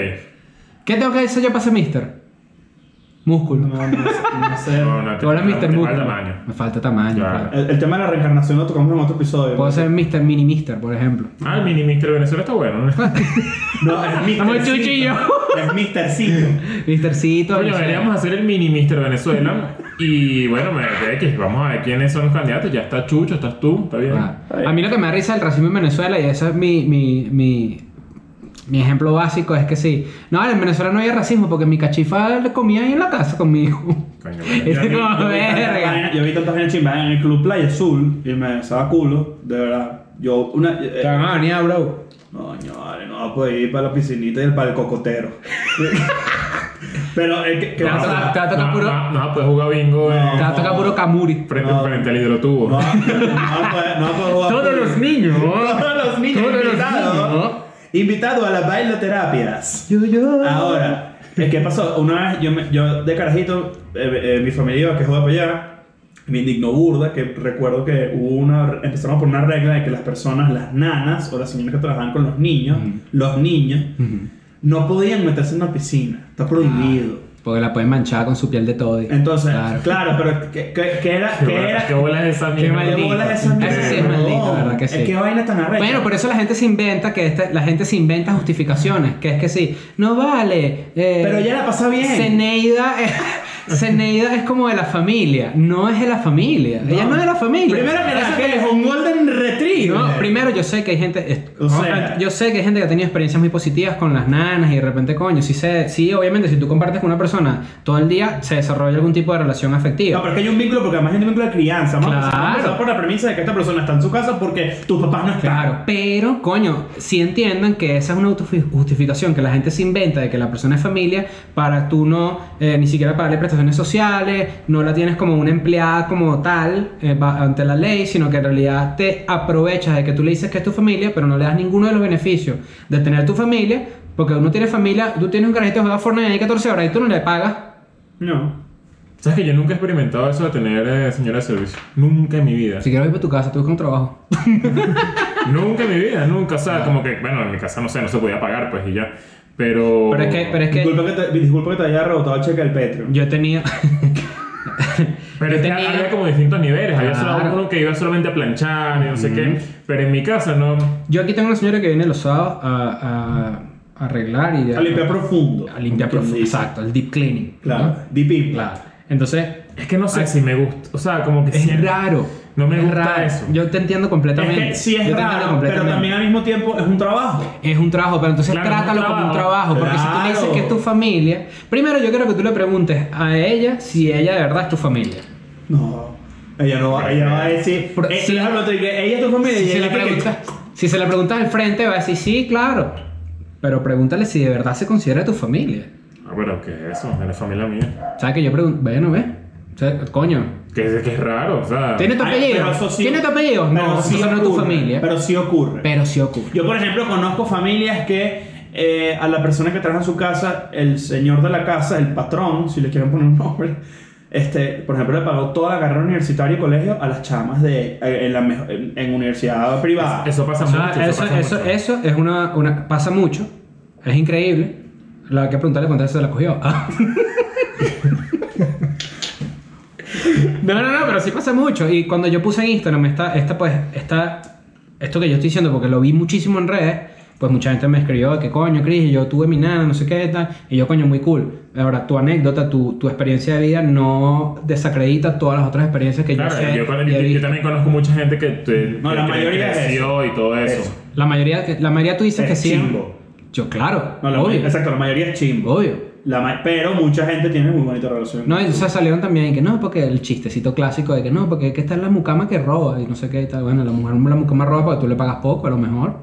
¿Qué tengo que decir yo para ser Mister? Músculo. No, no, sé- no sé. No, no, te, eres te Mr. falta Músculo. tamaño. Me falta tamaño. Claro. claro. El, el tema de la reencarnación lo tocamos en otro episodio. Puedo ser Mr. Mini Mister, por ejemplo. Ah, el mini Mister Venezuela está bueno. ¿no? No, es Mr. Y yo. Es Mistercito. Mistercito. Coño, deberíamos hacer el mini Mister Venezuela. Y bueno, me ve que vamos a ver quiénes son los candidatos. Ya está Chucho, estás tú, está bien. A mí lo que me da risa del racismo en Venezuela, y ese es mi, mi, mi, mi ejemplo básico, es que sí. No, en Venezuela no había racismo porque mi cachifa le comía ahí en la casa conmigo. Coño, Es ya- como, verga. Yo vi tantas vainas chimba en el Club Playa Azul y me estaba culo, de verdad. Yo, una. eh, Te van a venir, bro. Coño, vale, no puedo ir para la piscinita y el para el cocotero. Pero es que. que Te va a tocar- a no, puro- No, no, puedes jugar bingo No. eh, Te va a tocar puro Kamuri. frente, No. frente al hidrotubo. No, no, no Todos los niños. Todos los niños Todos los niños. Invitado a las bailoterapias. Yo, yo. Ahora, que pasó, una vez yo, me- yo de carajito, eh, eh, mi familia iba que juega para allá, me indignó burda, que recuerdo que hubo una, empezaron por una regla de que las personas, las nanas o las señoras que trabajaban con los niños, los niños, no podían meterse en una piscina, está prohibido. Porque la pueden manchar con su piel de todo. Entonces, Claro. claro, pero que era... Qué Que bola- era qué bola es esa Qué mierda. maldito. ¿Qué bola es esa Ese sí es mierda? maldito, No, ¿verdad que sí? Es que vaina tan arrecha. Bueno, por eso la gente se inventa que esta- la gente se inventa justificaciones, que es que sí, no vale. eh, Pero ya la pasa bien. Zeneida, eh, Zeneida es como de la familia, no es de la familia. Ella no es de la familia. Primero que nada, que es un Golden Retriever. no, primero yo sé que hay gente, O sea- yo sé que hay gente que ha tenido experiencias muy positivas con las nanas y de repente, coño, sí sé, sí, obviamente si tú compartes con una persona todo el día se desarrolla algún tipo de relación afectiva. No, pero es que hay un vínculo porque además hay un vínculo de crianza. Vamos vamos a Claro. empezar por la premisa de que esta persona está en su casa porque tus papás no están. Claro, pero coño, si entiendan que esa es una autojustificación que la gente se inventa de que la persona es familia para tú no eh, ni siquiera pagarle prestaciones sociales, no la tienes como una empleada como tal eh, ante la ley, sino que en realidad te aprovechas de que tú le dices que es tu familia, pero no le das ninguno de los beneficios de tener tu familia, porque uno tiene familia, tú tienes un carajito que juega Fortnite ahí 14 horas y tú no le pagas. No. ¿Sabes que yo nunca he experimentado eso de tener eh, señora de servicio? Nunca en mi vida. Si quieres ir para tu casa, tú buscas un trabajo. Nunca en mi vida, nunca. O sea, como que, bueno, en mi casa no sé, no se podía pagar, pues y ya. Pero. Pero es que, pero es que Disculpa que, te, disculpa que te haya rebotado el cheque del Patreon. yo tenía... Pero yo tenía- había como distintos niveles. Había solo uno que iba solamente a planchar y no sé qué. Pero en mi casa no. Yo aquí tengo una señora que viene los sábados a, a arreglar y A limpiar profundo. a limpiar profundo. dice. Exacto, el deep cleaning. Claro. ¿no? Deep in. Claro. Entonces, Es que no sé si me gusta. O sea, como que es siempre- raro. No me Es gusta raro. eso. Yo te entiendo Es completamente. que sí Yo es entiendo raro, pero también al mismo tiempo es un trabajo. Es un trabajo, pero entonces Claro, trátalo como un trabajo. Porque si tú le dices que es tu familia, primero yo quiero que tú le preguntes a ella si ella de verdad es tu familia. No. Ella no va, ella va a decir. Eh, si- por ejemplo, te digo, ella es tu familia y Si ella le que- preguntas, Si se le preguntas al frente, va a decir sí, claro. Pero pregúntale si de verdad se considera tu familia. Ah, pero ¿qué es eso? Eres familia mía. ¿Sabes que yo pregunto? Bueno, ¿ves? O sea, coño. Que es, que es raro, o sea. ¿Tiene tu Ay, apellido? pero eso sí- ¿Tiene tu apellido? pero No, sí eso no es tu familia. Pero, Pero sí ocurre. sí ocurre. Yo, por ejemplo, conozco familias que eh, a la persona que trabaja en su casa, el señor de la casa, el patrón, si le quieren poner un nombre, este, por ejemplo, le pagó toda la carrera universitaria y colegio a las chamas de, eh, en, la en, en universidad privada. Eso pasa O sea, mucho. eso, pasa eso, mucho. eso es una, una... Pasa mucho. Es increíble. Lo hay que preguntarle cuántas veces se la cogió. Ah. no, no, no, pero sí pasa mucho. Y cuando yo puse en Instagram esta, esta pues, esta, esto que yo estoy diciendo, porque lo vi muchísimo en redes, pues mucha gente me escribió que coño, Chris, yo tuve mi nana, no sé qué tal. Y yo, coño, muy cool. Ahora, tu anécdota, tu, tu experiencia de vida no desacredita todas las otras experiencias que Claro, yo sé. yo, yo- también conozco mucha gente que, te- No, la que mayoría es creció y todo eso. Eso. La mayoría, la mayoría tú dices Es que sí. Yo, claro. No, la obvio. exacto, la mayoría es chimbo. Obvio. La pero mucha gente tiene muy bonita relación. No, y entonces salieron también que no, porque el chistecito clásico de que no, porque que está la mucama que roba y no sé qué y tal. Bueno, la mujer la mucama roba porque tú le pagas poco, a lo mejor.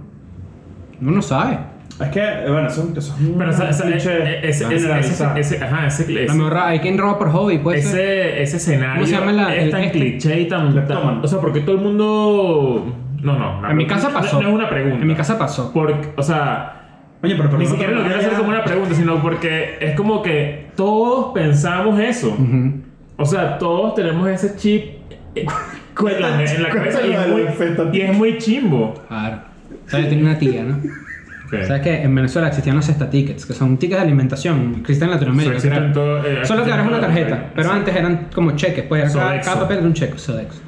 Uno no sabe. Es que, eh, bueno, eso, eso es un Pero esa- esa- cliché ese, ese, ese, ese- ajá, ese, ese, mejor hay quien roba por hobby, puede ser. ese, ese escenario ¿Cómo se llama la- es el- tan este? cliché y tan, tan-. O sea, porque todo el mundo... No, no. no, En mi no, casa no- pasó. No, es una pregunta. En mi casa pasó. Porque, o sea... Oye, pero, pero Ni no- siquiera lo quiero hacer como una pregunta, sino porque es como que todos pensamos eso. Ujú. O sea, todos tenemos ese chip en la, en la cabeza y es, muy, y es muy chimbo. Claro. ¿Sabes? Tiene una tía, ¿no? ¿Sabes que En Venezuela existían los Cesta Tickets, que son tickets de alimentación. Existen en Latinoamérica. Eso existe que en eran- todo- eh, Solo que ahora es una tarjeta. todo. Pero Sí. antes eran como cheques, pues era cada, cada papel era un cheque, Sodexo.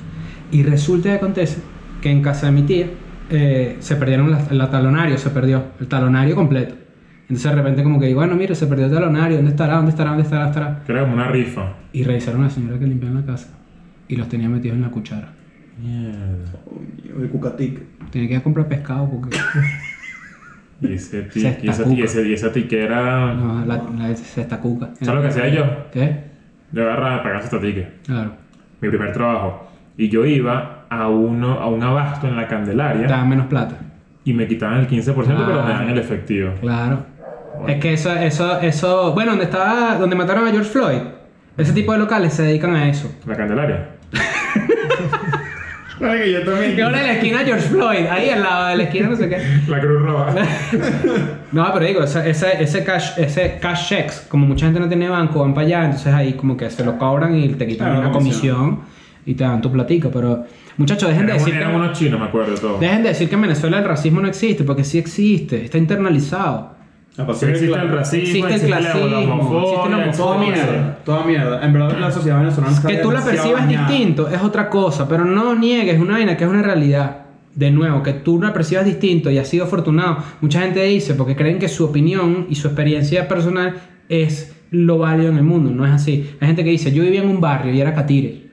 Y resulta que acontece que en casa de mi tía eh, se perdieron las- el talonario, se perdió, el talonario completo. Entonces de repente como que, bueno, mire, se perdió el talonario, ¿dónde estará? ¿Dónde estará? ¿Dónde estará? ¿Dónde estará? Creo que es una rifa. Y revisaron a la señora que limpiaba la casa y los tenía metidos en la cuchara. Coño, El cucatic. Tenía que ir a comprar pescado porque Y ese ti- y esa, y ese- y esa tiquera. no, la, la, se está cuca. ¿Sabes lo que hacía yo? ¿Qué? Yo agarraba para esta tique. Claro. Mi primer trabajo. Y yo iba a uno a un abasto en la Te Candelaria dan menos plata. y me quitaban el 15%, pero me dan el efectivo. Claro. Es que eso, eso, eso. Bueno, donde estaba. Donde mataron a George Floyd. Ese tipo de locales se dedican a eso. La Candelaria. Ay, yo también. Que ahora en la esquina George Floyd, ahí al lado de la esquina, no sé qué. La Cruz Roja. No, pero digo, ese, ese, ese cash, ese cash checks, como mucha gente no tiene banco, van para allá, entonces ahí como que se lo cobran y te quitan Claro, una comisión. comisión y te dan tu platica. Pero, muchachos, dejen de decir eran que. unos chinos, me acuerdo de todo. Dejen de decir que en Venezuela el racismo no existe, porque sí existe, está internalizado. Ah, pues Sí, existe el racismo, Existe el existe la- la clasismo, homofobia, existe la existe Toda homofobia. mierda, toda mierda. En verdad la sociedad venezolana está Que tú la percibas dañada. distinto es otra cosa, pero no niegues una vaina que es una realidad. De nuevo, que tú la percibas distinto y has sido afortunado. Mucha gente dice, porque creen que su opinión y su experiencia personal es lo válido en el mundo. No es así. Hay gente que dice, yo vivía en un barrio y era catire.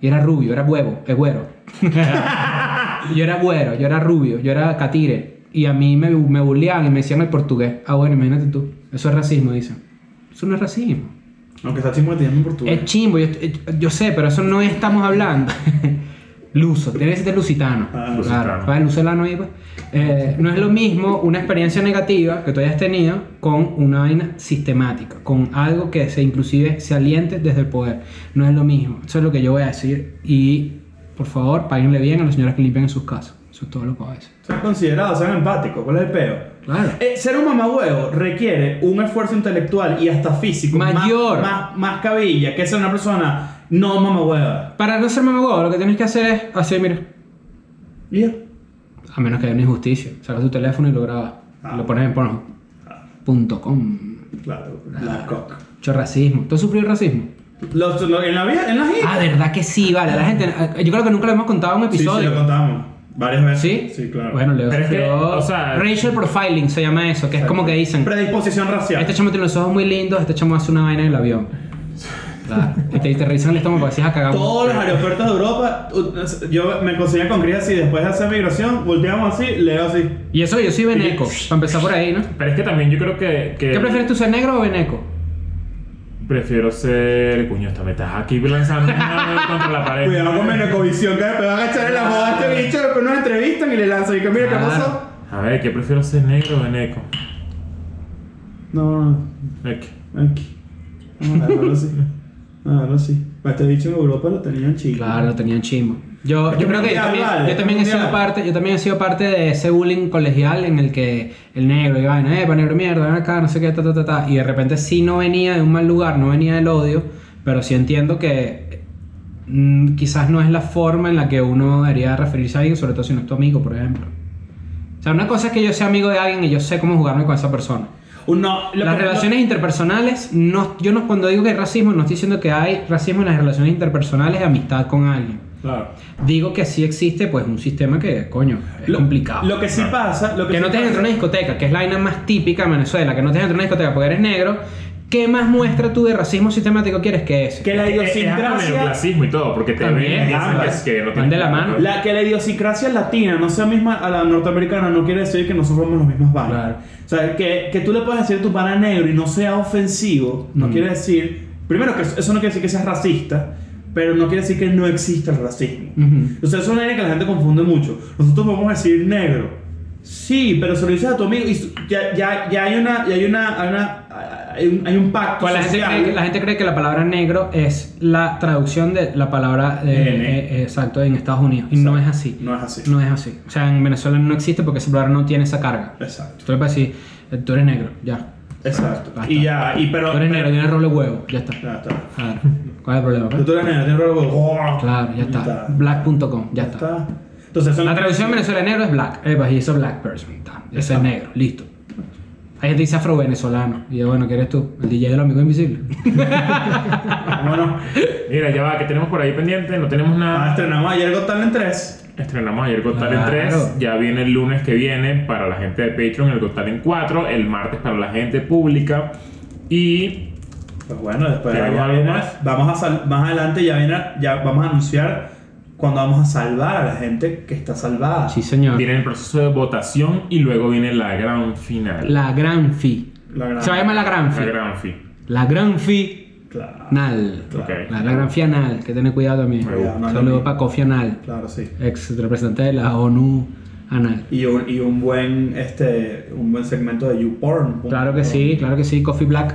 Y era rubio, era huevo, es güero. yo era güero, yo era rubio, yo era catire. Y a mí me, me bulleaban y me decían el portugués. Ah, bueno, imagínate tú. Eso es racismo, dicen. Eso no es racismo. Aunque está chingo en portugués. Es chimbo, yo, yo sé, pero eso no estamos hablando. Luso, que ser lusitano. Ah, claro, para el ahí, pues. Eh, no es lo mismo una experiencia negativa que tú hayas tenido con una vaina sistemática, con algo que se inclusive se aliente desde el poder. No es lo mismo. Eso es lo que yo voy a decir. Y por favor, páguenle bien a las señoras que limpian en sus casas. Eso es todo lo que voy a decir. Sean considerados, sean empáticos. ¿Cuál es el peo? Claro. Eh, ser un mamahuevo requiere un esfuerzo intelectual y hasta físico Mayor. Más, más, más cabilla que ser una persona no mamahueva. Para no ser mamagüevo, lo que tienes que hacer es así, mira. ¿Y ya? A menos que haya una injusticia. Sacas tu teléfono y lo grabas. Ah. Lo pones en porno. Punto com. Claro, Black Cock. Mucho racismo. ¿Tú has sufrido racismo? Los, los- en la vida, en la vida. Ah, verdad que sí, vale. La gente. Yo creo que nunca lo hemos contado en un sí, sí, episodio. lo contamos. Varias veces. ¿Sí? Sí, claro. Bueno, Leo Pero es que, o sea- Racial profiling se llama eso, que es como que dicen. Predisposición racial. Este chamo tiene los ojos muy lindos, este chamo hace una vaina en el avión. Claro. Y te, te revisan el estómago para a cagar. Todos los aeropuertos de Europa, yo me conseguía con Chris así, después de hacer migración, volteamos así, leo así. Y eso yo soy veneco. Para empezar por ahí, ¿no? Pero es que también yo creo que. que ¿Qué prefieres tú, ser negro o veneco? Prefiero ser. Coño, esta me estás aquí lanzando contra la pared. Cuidado con Menecovisión, que después van a echar en la moda a este bicho, después nos entrevistan y le lanzan y que mira, ¿qué Claro. pasó? A ver, ¿qué prefiero ser negro o veneco? No, no, no, aquí. Vamos a dejarlo así. Vamos a dejarlo así. Para este bicho en Europa lo tenían chico. Claro, tenían chimbo. Yo, yo creo que yo también, vale, yo también he sido parte, yo también he sido parte de ese bullying colegial en el que el negro iba, eh, para negro mierda, ven acá, no sé qué, ta, ta, ta, ta. Y de repente sí no venía de un mal lugar, no venía del odio, pero sí entiendo que mm, quizás no es la forma en la que uno debería referirse a alguien, sobre todo si no es tu amigo, por ejemplo. O sea, una cosa es que yo sea amigo de alguien y yo sé cómo jugarme con esa persona. No, Las que- relaciones interpersonales, no, yo no, cuando digo que hay racismo, no estoy diciendo que hay racismo en las relaciones interpersonales de amistad con alguien. Claro. Digo que sí existe, pues, un sistema que, coño, es Lo- complicado. Lo que sí pasa, lo que, que sí no te dejen entrar a una discoteca, que es la vaina más típica en Venezuela, que no te dejen entrar a una discoteca porque eres negro. ¿Qué más muestra tú de racismo sistemático quieres que ese? que la Es hasta idiosincrasia clasismo y todo, porque te También, ven que, no de la mano. La, que la idiosincrasia latina no sea misma a la norteamericana no quiere decir que nosotros somos los mismos vainas. Claro. O sea, que, que tú le puedes decir a tu pana negro y no sea ofensivo, no Mm. quiere decir. Primero, que eso no quiere decir que seas racista, pero no quiere decir que no exista el racismo. O sea, eso es una idea que la gente confunde mucho. Nosotros podemos decir negro. Sí, pero se lo dices a tu amigo y ya, ya, ya hay una. Ya hay una. Hay, una, hay, un, hay un pacto. Pues la gente, cree que, la gente cree que la palabra negro es la traducción de la palabra de- N. eh, eh, exacto en Estados Unidos. Y no es así. No es así. No es así. O sea, en Venezuela no existe porque esa palabra no tiene esa carga. Exacto. Tú le puedes decir, eh, tú eres negro, ya. Exacto. Basta. Y ya, y pero. tú eres negro, tienes roble huevo, ya está. Ya está. Claro. ¿Cuál es el problema? pues? Tú eres negro, tienes robo. Claro, ya está. Black.com, ya está. Entonces, eso La traducción en Venezuela de negro es black. Eh, pues hizo black person. Ese es Exacto. negro, listo. Hay gente que dice afro-venezolano. Y yo, bueno, ¿qué eres tú? El DJ del amigo invisible. Bueno, Mira, ya va, que tenemos por ahí pendiente, no tenemos ah, nada. estrenamos ayer Got Talent 3. Estrenamos ayer Got Talent Claro. 3, ya viene el lunes que viene para la gente de Patreon el Got Talent 4, el martes para la gente pública y Pues bueno, después ¿Tenemos ya algo viene- más? vamos a sal- más adelante ya viene, ya vamos a anunciar cuando vamos a salvar a la gente que está salvada. Sí, señor. viene el proceso de votación y luego viene la gran final. La gran fi. La gran- Se va a llamar la gran fi. La gran fi. La gran fi. Claro. Nal. Ok. La, la gran fi anal. Que tener cuidado también. Cuidado, no es lo Saludo mismo. para Kofi Anal. Claro, sí. Ex representante de la ONU Anal. Y un, y un buen este un buen segmento de YouPorn. Claro que sí, claro que sí. Coffee Black.